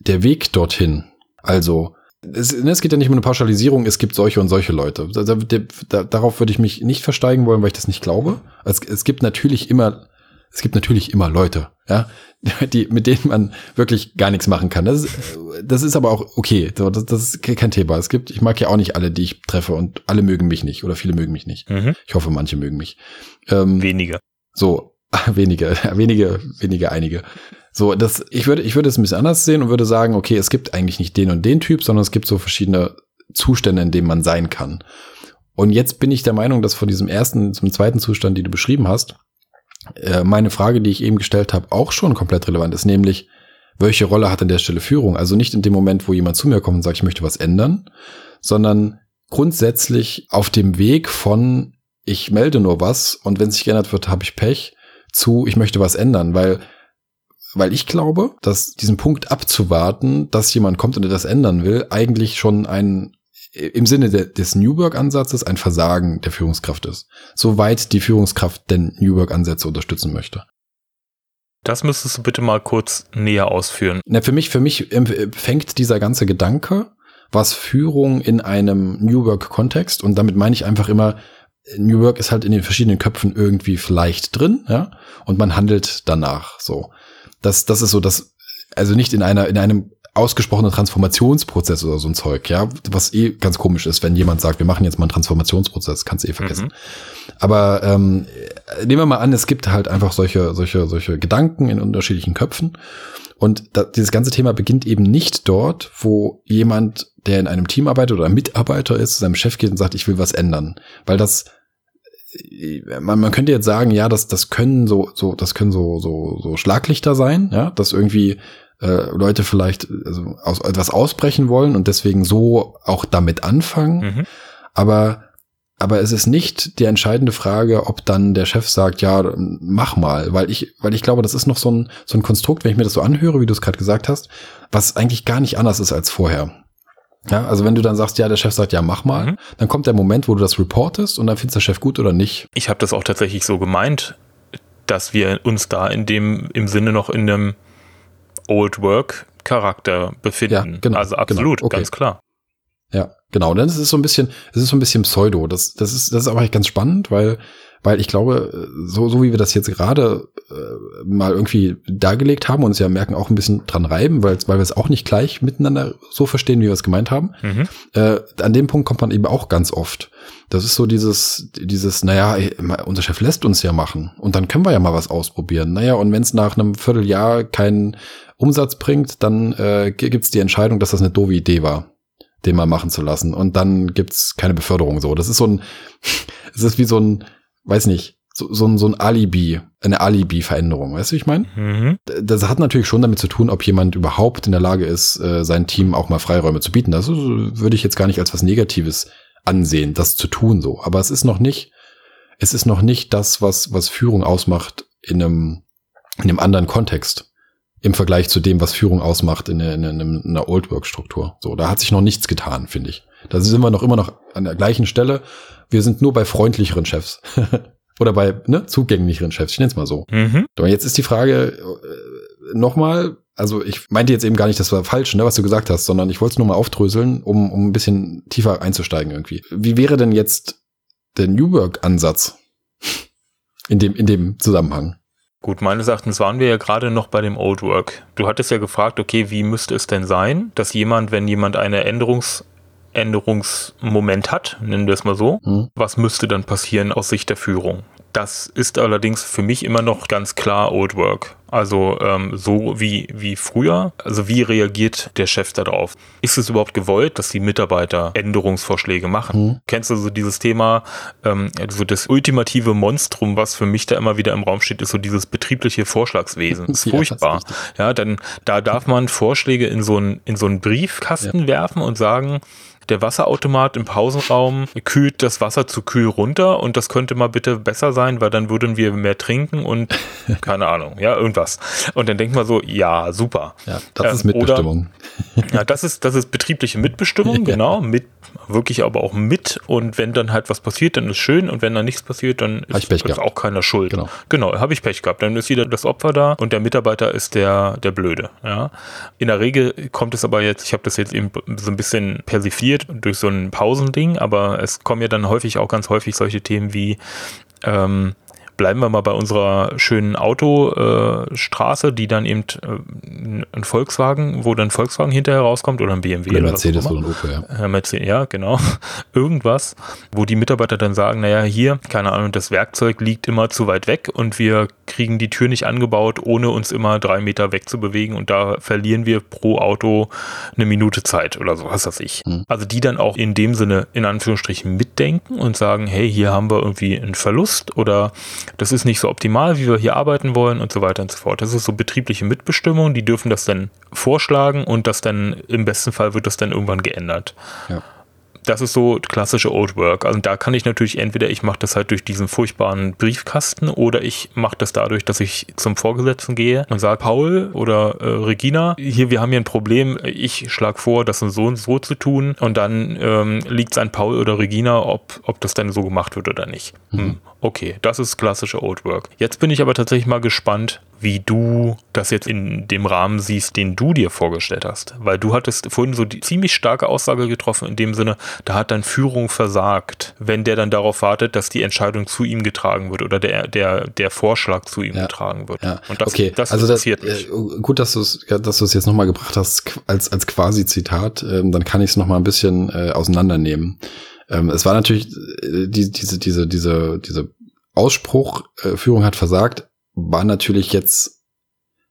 der Weg dorthin. Also, es, es, geht ja nicht um eine Pauschalisierung, es gibt solche und solche Leute. Da, da, darauf würde ich mich nicht versteigen wollen, weil ich das nicht glaube. Es, es gibt natürlich immer es gibt natürlich immer Leute, ja, <laughs> die, mit denen man wirklich gar nichts machen kann. Das ist, das ist aber auch okay. So, das, das ist kein Thema. Es gibt, ich mag ja auch nicht alle, die ich treffe und alle mögen mich nicht oder viele mögen mich nicht. Mhm. Ich hoffe, manche mögen mich. Ähm, wenige. So, <laughs> wenige, <laughs> wenige, wenige, einige. So, das, ich würde, ich würde es ein bisschen anders sehen und würde sagen, okay, es gibt eigentlich nicht den und den Typ, sondern es gibt so verschiedene Zustände, in denen man sein kann. Und jetzt bin ich der Meinung, dass von diesem ersten zum zweiten Zustand, die du beschrieben hast, äh, meine Frage, die ich eben gestellt habe, auch schon komplett relevant ist, nämlich, welche Rolle hat an der Stelle Führung? Also nicht in dem Moment, wo jemand zu mir kommt und sagt, ich möchte was ändern, sondern grundsätzlich auf dem Weg von, ich melde nur was und wenn es sich geändert wird, habe ich Pech, zu, ich möchte was ändern, weil weil ich glaube, dass diesen Punkt abzuwarten, dass jemand kommt und das ändern will, eigentlich schon ein im Sinne de, des New Work-Ansatzes ein Versagen der Führungskraft ist. Soweit die Führungskraft denn New Work-Ansätze unterstützen möchte. Das müsstest du bitte mal kurz näher ausführen. Na, für mich, für mich fängt dieser ganze Gedanke, was Führung in einem New Work-Kontext, und damit meine ich einfach immer, New Work ist halt in den verschiedenen Köpfen irgendwie vielleicht drin, ja, und man handelt danach, so. Das, das ist so das, also nicht in einer, in einem ausgesprochener Transformationsprozess oder so ein Zeug, ja, was eh ganz komisch ist, wenn jemand sagt, wir machen jetzt mal einen Transformationsprozess, kannst du eh vergessen. Mhm. Aber ähm, nehmen wir mal an, es gibt halt einfach solche, solche, solche Gedanken in unterschiedlichen Köpfen. Und da, dieses ganze Thema beginnt eben nicht dort, wo jemand, der in einem Team arbeitet oder ein Mitarbeiter ist, zu seinem Chef geht und sagt, ich will was ändern. Weil das man, man könnte jetzt sagen, ja, das, das können so, so, das können so, so, so Schlaglichter sein, ja, dass irgendwie äh, Leute vielleicht also aus etwas ausbrechen wollen und deswegen so auch damit anfangen. Mhm. Aber aber es ist nicht die entscheidende Frage, ob dann der Chef sagt, ja, mach mal, weil ich, weil ich glaube, das ist noch so ein, so ein Konstrukt, wenn ich mir das so anhöre, wie du es gerade gesagt hast, was eigentlich gar nicht anders ist als vorher. Ja, also wenn du dann sagst, ja, der Chef sagt, ja, mach mal, mhm. dann kommt der Moment, wo du das reportest und dann findest der Chef gut oder nicht. Ich habe das auch tatsächlich so gemeint, dass wir uns da in dem, im Sinne noch in einem Old Work Charakter befinden. Ja, genau, also genau. absolut, genau, okay. ganz klar. Ja, genau. Denn es ist so ein bisschen, es ist so ein bisschen Pseudo. Das, das ist, das ist aber echt ganz spannend, weil, weil ich glaube, so, so wie wir das jetzt gerade äh, mal irgendwie dargelegt haben und uns ja merken auch ein bisschen dran reiben, weil, weil wir es auch nicht gleich miteinander so verstehen, wie wir es gemeint haben. Mhm. Äh, an dem Punkt kommt man eben auch ganz oft. Das ist so dieses, dieses, naja, unser Chef lässt uns ja machen und dann können wir ja mal was ausprobieren. Naja, und wenn es nach einem Vierteljahr keinen Umsatz bringt, dann äh, gibt es die Entscheidung, dass das eine doofe Idee war den mal machen zu lassen. Und dann gibt's keine Beförderung so. Das ist so ein, <laughs> es ist wie so ein, weiß nicht, so, so, ein, so ein Alibi, eine Alibi-Veränderung, weißt du, wie ich meine? Mhm. Das hat natürlich schon damit zu tun, ob jemand überhaupt in der Lage ist, äh, sein Team auch mal Freiräume zu bieten. Das würde ich jetzt gar nicht als was Negatives ansehen, das zu tun so. Aber es ist noch nicht, es ist noch nicht das, was, was Führung ausmacht in einem, in einem anderen Kontext im Vergleich zu dem, was Führung ausmacht in, in, in einer Old Work Struktur. So, da hat sich noch nichts getan, finde ich. Da sind wir noch immer noch an der gleichen Stelle. Wir sind nur bei freundlicheren Chefs. <laughs> Oder bei ne, zugänglicheren Chefs, ich nenne es mal so. Mhm. Aber jetzt ist die Frage äh, nochmal, also ich meinte jetzt eben gar nicht, das war falsch, ne, was du gesagt hast, sondern ich wollte es nur mal aufdröseln, um, um ein bisschen tiefer einzusteigen irgendwie. Wie wäre denn jetzt der New Work-Ansatz in dem, in dem Zusammenhang? Gut, meines Erachtens waren wir ja gerade noch bei dem Old Work. Du hattest ja gefragt, okay, wie müsste es denn sein, dass jemand, wenn jemand eine Änderungs Änderungsmoment hat, nennen wir es mal so, mhm. was müsste dann passieren aus Sicht der Führung? Das ist allerdings für mich immer noch ganz klar Old Work. Also ähm, so wie, wie früher. Also wie reagiert der Chef darauf? Ist es überhaupt gewollt, dass die Mitarbeiter Änderungsvorschläge machen? Mhm. Kennst du so dieses Thema, ähm, also das ultimative Monstrum, was für mich da immer wieder im Raum steht, ist so dieses betriebliche Vorschlagswesen. <laughs> Das ist furchtbar. Ja, ja, dann da darf man Vorschläge in so einen in so einen Briefkasten ja. werfen und sagen, der Wasserautomat im Pausenraum kühlt das Wasser zu kühl runter und das könnte mal bitte besser sein, weil dann würden wir mehr trinken und <laughs> keine Ahnung, ja, irgendwas. Und dann denkt man so, ja, super. Ja, das ist Mitbestimmung. Oder, ja, das ist, das ist betriebliche Mitbestimmung, <laughs> genau, mit, wirklich aber auch mit und wenn dann halt was passiert, dann ist schön und wenn dann nichts passiert, dann ist, ist auch keiner schuld. Genau, genau habe ich Pech gehabt. Dann ist wieder das Opfer da und der Mitarbeiter ist der, der Blöde. Ja. In der Regel kommt es aber jetzt, ich habe das jetzt eben so ein bisschen persifiert, kompensiert durch so ein Pausending, aber es kommen ja dann häufig auch ganz häufig solche Themen wie, ähm, bleiben wir mal bei unserer schönen Autostraße, äh, die dann eben äh, ein Volkswagen, wo dann Volkswagen hinterher rauskommt oder ein BMW. Oder Mercedes oder ein Opel, ja. Äh, Mercedes, ja, genau. <laughs> Irgendwas, wo die Mitarbeiter dann sagen, naja, hier, keine Ahnung, das Werkzeug liegt immer zu weit weg und wir kriegen die Tür nicht angebaut, ohne uns immer drei Meter wegzubewegen und da verlieren wir pro Auto eine Minute Zeit oder so, was weiß ich. Mhm. Also die dann auch in dem Sinne in Anführungsstrichen mitdenken und sagen, hey, hier haben wir irgendwie einen Verlust oder das ist nicht so optimal, wie wir hier arbeiten wollen und so weiter und so fort. Das ist so betriebliche Mitbestimmung, die dürfen das dann vorschlagen und das dann im besten Fall wird das dann irgendwann geändert. Ja das ist so klassische Old Work. Also da kann ich natürlich entweder ich mache das halt durch diesen furchtbaren Briefkasten oder ich mache das dadurch, dass ich zum Vorgesetzten gehe und sage, Paul oder äh, Regina, hier, wir haben hier ein Problem, ich schlage vor, das so und so zu tun und dann ähm, liegt es an Paul oder Regina, ob, ob das dann so gemacht wird oder nicht. Mhm. Hm, okay, das ist klassische Old Work. Jetzt bin ich aber tatsächlich mal gespannt, wie du das jetzt in dem Rahmen siehst, den du dir vorgestellt hast. Weil du hattest vorhin so die ziemlich starke Aussage getroffen, in dem Sinne, da hat dann Führung versagt, wenn der dann darauf wartet, dass die Entscheidung zu ihm getragen wird oder der, der, der Vorschlag zu ihm ja. getragen wird. Ja. Und das, okay. das also das, mich. Gut, dass du es dass du es jetzt nochmal gebracht hast als, als quasi Zitat, ähm, dann kann ich es nochmal ein bisschen äh, auseinandernehmen. Ähm, es war natürlich äh, die, diese, diese, diese, diese Ausspruch, äh, Führung hat versagt, war natürlich jetzt,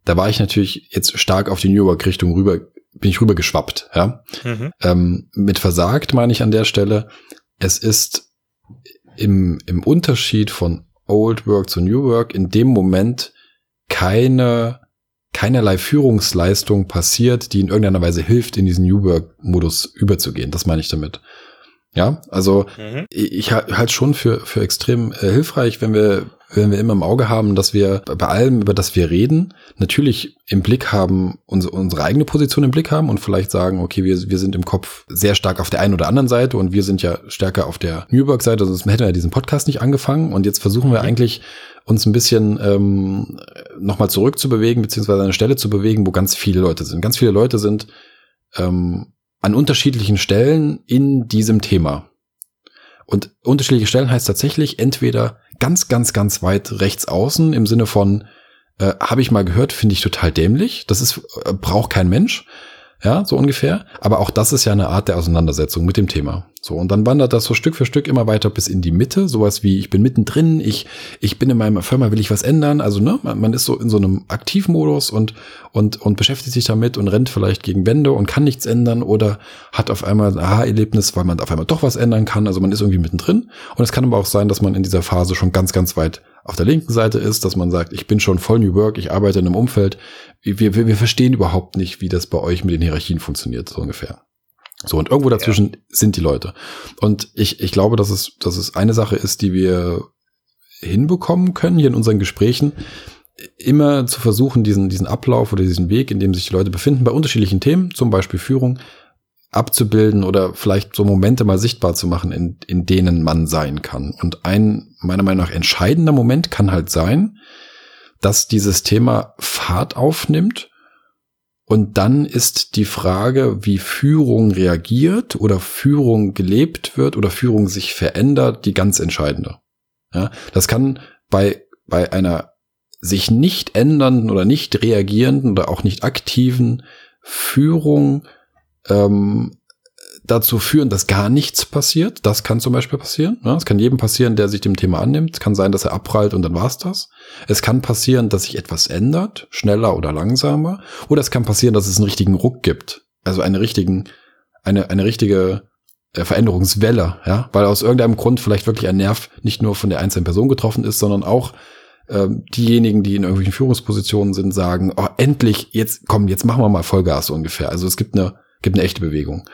da war ich natürlich jetzt stark auf die New York Richtung rüber, bin ich rüber geschwappt, ja. Mhm. Ähm, mit versagt meine ich an der Stelle, es ist im, im Unterschied von Old Work zu New Work in dem Moment keine, keinerlei Führungsleistung passiert, die in irgendeiner Weise hilft, in diesen New Work Modus überzugehen. Das meine ich damit. Ja, also mhm. ich halte schon für, für extrem äh, hilfreich, wenn wir, wenn wir immer im Auge haben, dass wir bei allem, über das wir reden, natürlich im Blick haben, unsere, unsere eigene Position im Blick haben und vielleicht sagen, okay, wir, wir sind im Kopf sehr stark auf der einen oder anderen Seite und wir sind ja stärker auf der Newburg-Seite, sonst hätten wir ja diesen Podcast nicht angefangen und jetzt versuchen wir mhm. eigentlich uns ein bisschen ähm, nochmal zurückzubewegen, beziehungsweise an eine Stelle zu bewegen, wo ganz viele Leute sind. Ganz viele Leute sind ähm, an unterschiedlichen Stellen in diesem Thema. Und unterschiedliche Stellen heißt tatsächlich entweder ganz, ganz, ganz weit rechts außen im Sinne von, äh, habe ich mal gehört, finde ich total dämlich. Das ist, äh, braucht kein Mensch. Ja, so ungefähr. Aber auch das ist ja eine Art der Auseinandersetzung mit dem Thema. So, und dann wandert das so Stück für Stück immer weiter bis in die Mitte. Sowas wie, ich bin mittendrin, ich, ich bin in meiner Firma, will ich was ändern. Also, ne, man, man ist so in so einem Aktivmodus und, und, und beschäftigt sich damit und rennt vielleicht gegen Wände und kann nichts ändern oder hat auf einmal ein Aha-Erlebnis, weil man auf einmal doch was ändern kann. Also man ist irgendwie mittendrin. Und es kann aber auch sein, dass man in dieser Phase schon ganz, ganz weit auf der linken Seite ist, dass man sagt, ich bin schon voll New Work, ich arbeite in einem Umfeld, wir, wir, wir verstehen überhaupt nicht, wie das bei euch mit den Hierarchien funktioniert, so ungefähr. So, und irgendwo dazwischen ja. sind die Leute. Und ich, ich glaube, dass es, dass es eine Sache ist, die wir hinbekommen können hier in unseren Gesprächen, immer zu versuchen, diesen, diesen Ablauf oder diesen Weg, in dem sich die Leute befinden, bei unterschiedlichen Themen, zum Beispiel Führung, abzubilden oder vielleicht so Momente mal sichtbar zu machen, in, in denen man sein kann. Und ein meiner Meinung nach entscheidender Moment kann halt sein, dass dieses Thema Fahrt aufnimmt und dann ist die Frage, wie Führung reagiert oder Führung gelebt wird oder Führung sich verändert, die ganz entscheidende. Ja, das kann bei, bei einer sich nicht ändernden oder nicht reagierenden oder auch nicht aktiven Führung ähm, dazu führen, dass gar nichts passiert. Das kann zum Beispiel passieren. Ne? Es kann jedem passieren, der sich dem Thema annimmt. Es kann sein, dass er abprallt und dann war's das. Es kann passieren, dass sich etwas ändert, schneller oder langsamer. Oder es kann passieren, dass es einen richtigen Ruck gibt. Also eine richtigen, eine, eine richtige äh, Veränderungswelle, ja, weil aus irgendeinem Grund vielleicht wirklich ein Nerv nicht nur von der einzelnen Person getroffen ist, sondern auch äh, diejenigen, die in irgendwelchen Führungspositionen sind, sagen, oh, endlich, jetzt komm, jetzt machen wir mal Vollgas ungefähr. Also es gibt eine, gibt eine echte Bewegung.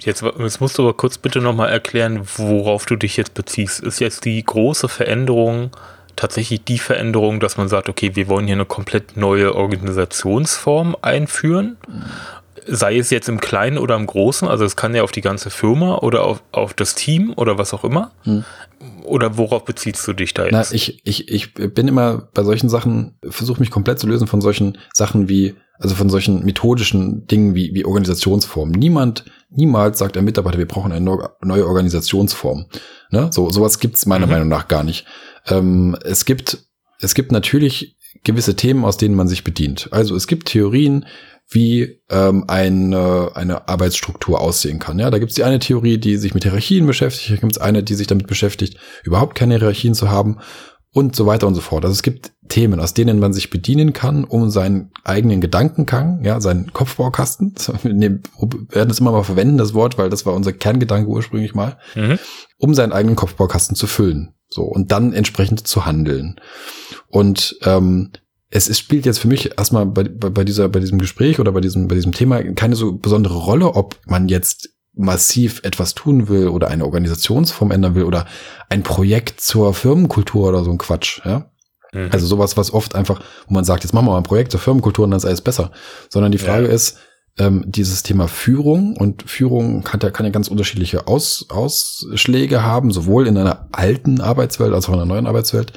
Jetzt, jetzt musst du aber kurz bitte nochmal erklären, worauf du dich jetzt beziehst. Ist jetzt die große Veränderung tatsächlich die Veränderung, dass man sagt, okay, wir wollen hier eine komplett neue Organisationsform einführen? Sei es jetzt im Kleinen oder im Großen, also es kann ja auf die ganze Firma oder auf, auf das Team oder was auch immer. Hm. Oder worauf beziehst du dich da jetzt? Na, ich, ich, ich bin immer bei solchen Sachen, versuche mich komplett zu lösen von solchen Sachen wie also von solchen methodischen Dingen wie, wie Organisationsformen. Niemand, niemals sagt ein Mitarbeiter, wir brauchen eine neue Organisationsform. Ne? So, sowas gibt's meiner mhm. Meinung nach gar nicht. ähm, es gibt, es gibt natürlich gewisse Themen, aus denen man sich bedient. Also es gibt Theorien, wie ähm, eine, eine Arbeitsstruktur aussehen kann. Ja, da gibt es die eine Theorie, die sich mit Hierarchien beschäftigt, da gibt es eine, die sich damit beschäftigt, überhaupt keine Hierarchien zu haben und so weiter und so fort. Also es gibt Themen, aus denen man sich bedienen kann, um seinen eigenen Gedankengang, ja, seinen Kopfbaukasten, <laughs> wir werden das immer mal verwenden, das Wort, weil das war unser Kerngedanke ursprünglich mal, mhm. um seinen eigenen Kopfbaukasten zu füllen. So, und dann entsprechend zu handeln. Und ähm, es, es spielt jetzt für mich erstmal bei, bei, bei dieser, bei diesem Gespräch oder bei diesem, bei diesem Thema keine so besondere Rolle, ob man jetzt massiv etwas tun will oder eine Organisationsform ändern will oder ein Projekt zur Firmenkultur oder so ein Quatsch, ja. Mhm. Also sowas, was oft einfach, wo man sagt, jetzt machen wir mal ein Projekt zur Firmenkultur und dann ist alles besser. Sondern die Frage ja. ist, ähm, dieses Thema Führung und Führung kann ja, kann ja ganz unterschiedliche Aus, Ausschläge haben, sowohl in einer alten Arbeitswelt als auch in einer neuen Arbeitswelt.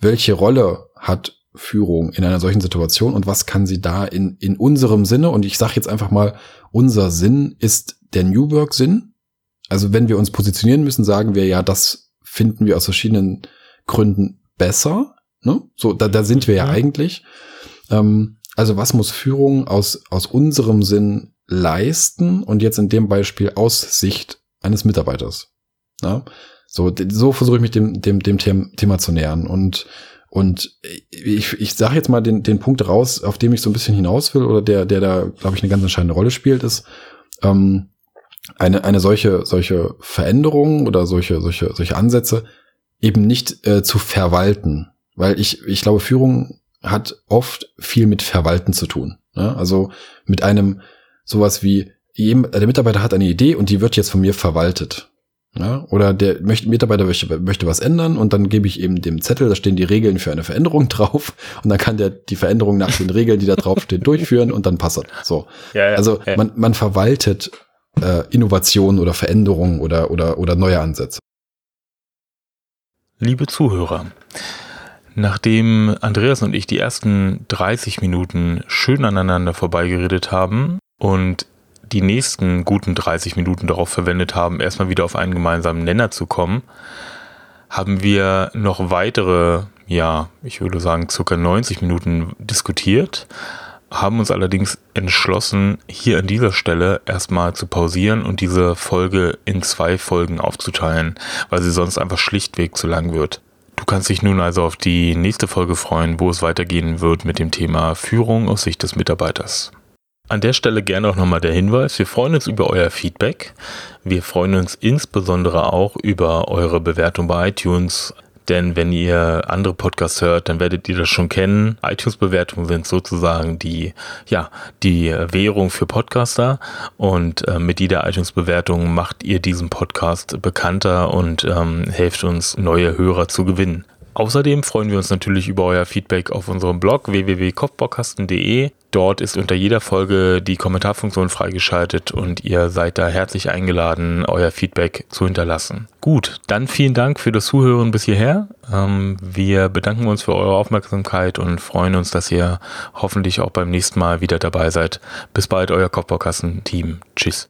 Welche Rolle hat Führung in einer solchen Situation und was kann sie da in, in unserem Sinne, und ich sage jetzt einfach mal, unser Sinn ist der New Work Sinn. Also wenn wir uns positionieren müssen, sagen wir ja, das finden wir aus verschiedenen Gründen besser. Ne? So, da, da sind wir ja, ja. eigentlich. Ähm, also was muss Führung aus, aus unserem Sinn leisten und jetzt in dem Beispiel aus Sicht eines Mitarbeiters? Ja? So, so versuche ich mich dem, dem, dem Thema zu nähern. Und und ich, ich sage jetzt mal den, den Punkt raus, auf dem ich so ein bisschen hinaus will oder der, der da, glaube ich, eine ganz entscheidende Rolle spielt, ist ähm, eine, eine solche, solche Veränderung oder solche, solche, solche Ansätze eben nicht äh, zu verwalten. Weil ich, ich glaube, Führung hat oft viel mit Verwalten zu tun. Ne? Also mit einem sowas wie, der Mitarbeiter hat eine Idee und die wird jetzt von mir verwaltet. Ja, oder der möchte, Mitarbeiter möchte, möchte was ändern und dann gebe ich eben dem Zettel, da stehen die Regeln für eine Veränderung <laughs> drauf und dann kann der die Veränderung nach den Regeln, die da draufstehen, durchführen und dann passt das. So. Ja, ja, also ja. Man, man verwaltet äh, Innovationen oder Veränderungen oder, oder, oder neue Ansätze. Liebe Zuhörer, nachdem Andreas und ich die ersten 30 Minuten schön aneinander vorbeigeredet haben und die nächsten guten 30 Minuten darauf verwendet haben, erstmal wieder auf einen gemeinsamen Nenner zu kommen, haben wir noch weitere, ja, ich würde sagen, circa 90 Minuten diskutiert, haben uns allerdings entschlossen, hier an dieser Stelle erstmal zu pausieren und diese Folge in zwei Folgen aufzuteilen, weil sie sonst einfach schlichtweg zu lang wird. Du kannst dich nun also auf die nächste Folge freuen, wo es weitergehen wird mit dem Thema Führung aus Sicht des Mitarbeiters. An der Stelle gerne auch nochmal der Hinweis, wir freuen uns über euer Feedback. Wir freuen uns insbesondere auch über eure Bewertung bei iTunes. Denn wenn ihr andere Podcasts hört, dann werdet ihr das schon kennen. iTunes-Bewertungen sind sozusagen die, ja, die Währung für Podcaster. Und äh, mit jeder iTunes-Bewertung macht ihr diesen Podcast bekannter und ähm, helft uns, neue Hörer zu gewinnen. Außerdem freuen wir uns natürlich über euer Feedback auf unserem Blog www.kopfbaukasten.de. Dort ist unter jeder Folge die Kommentarfunktion freigeschaltet und ihr seid da herzlich eingeladen, euer Feedback zu hinterlassen. Gut, dann vielen Dank für das Zuhören bis hierher. Ähm, wir bedanken uns für eure Aufmerksamkeit und freuen uns, dass ihr hoffentlich auch beim nächsten Mal wieder dabei seid. Bis bald, euer Kopfbaukasten-Team. Tschüss.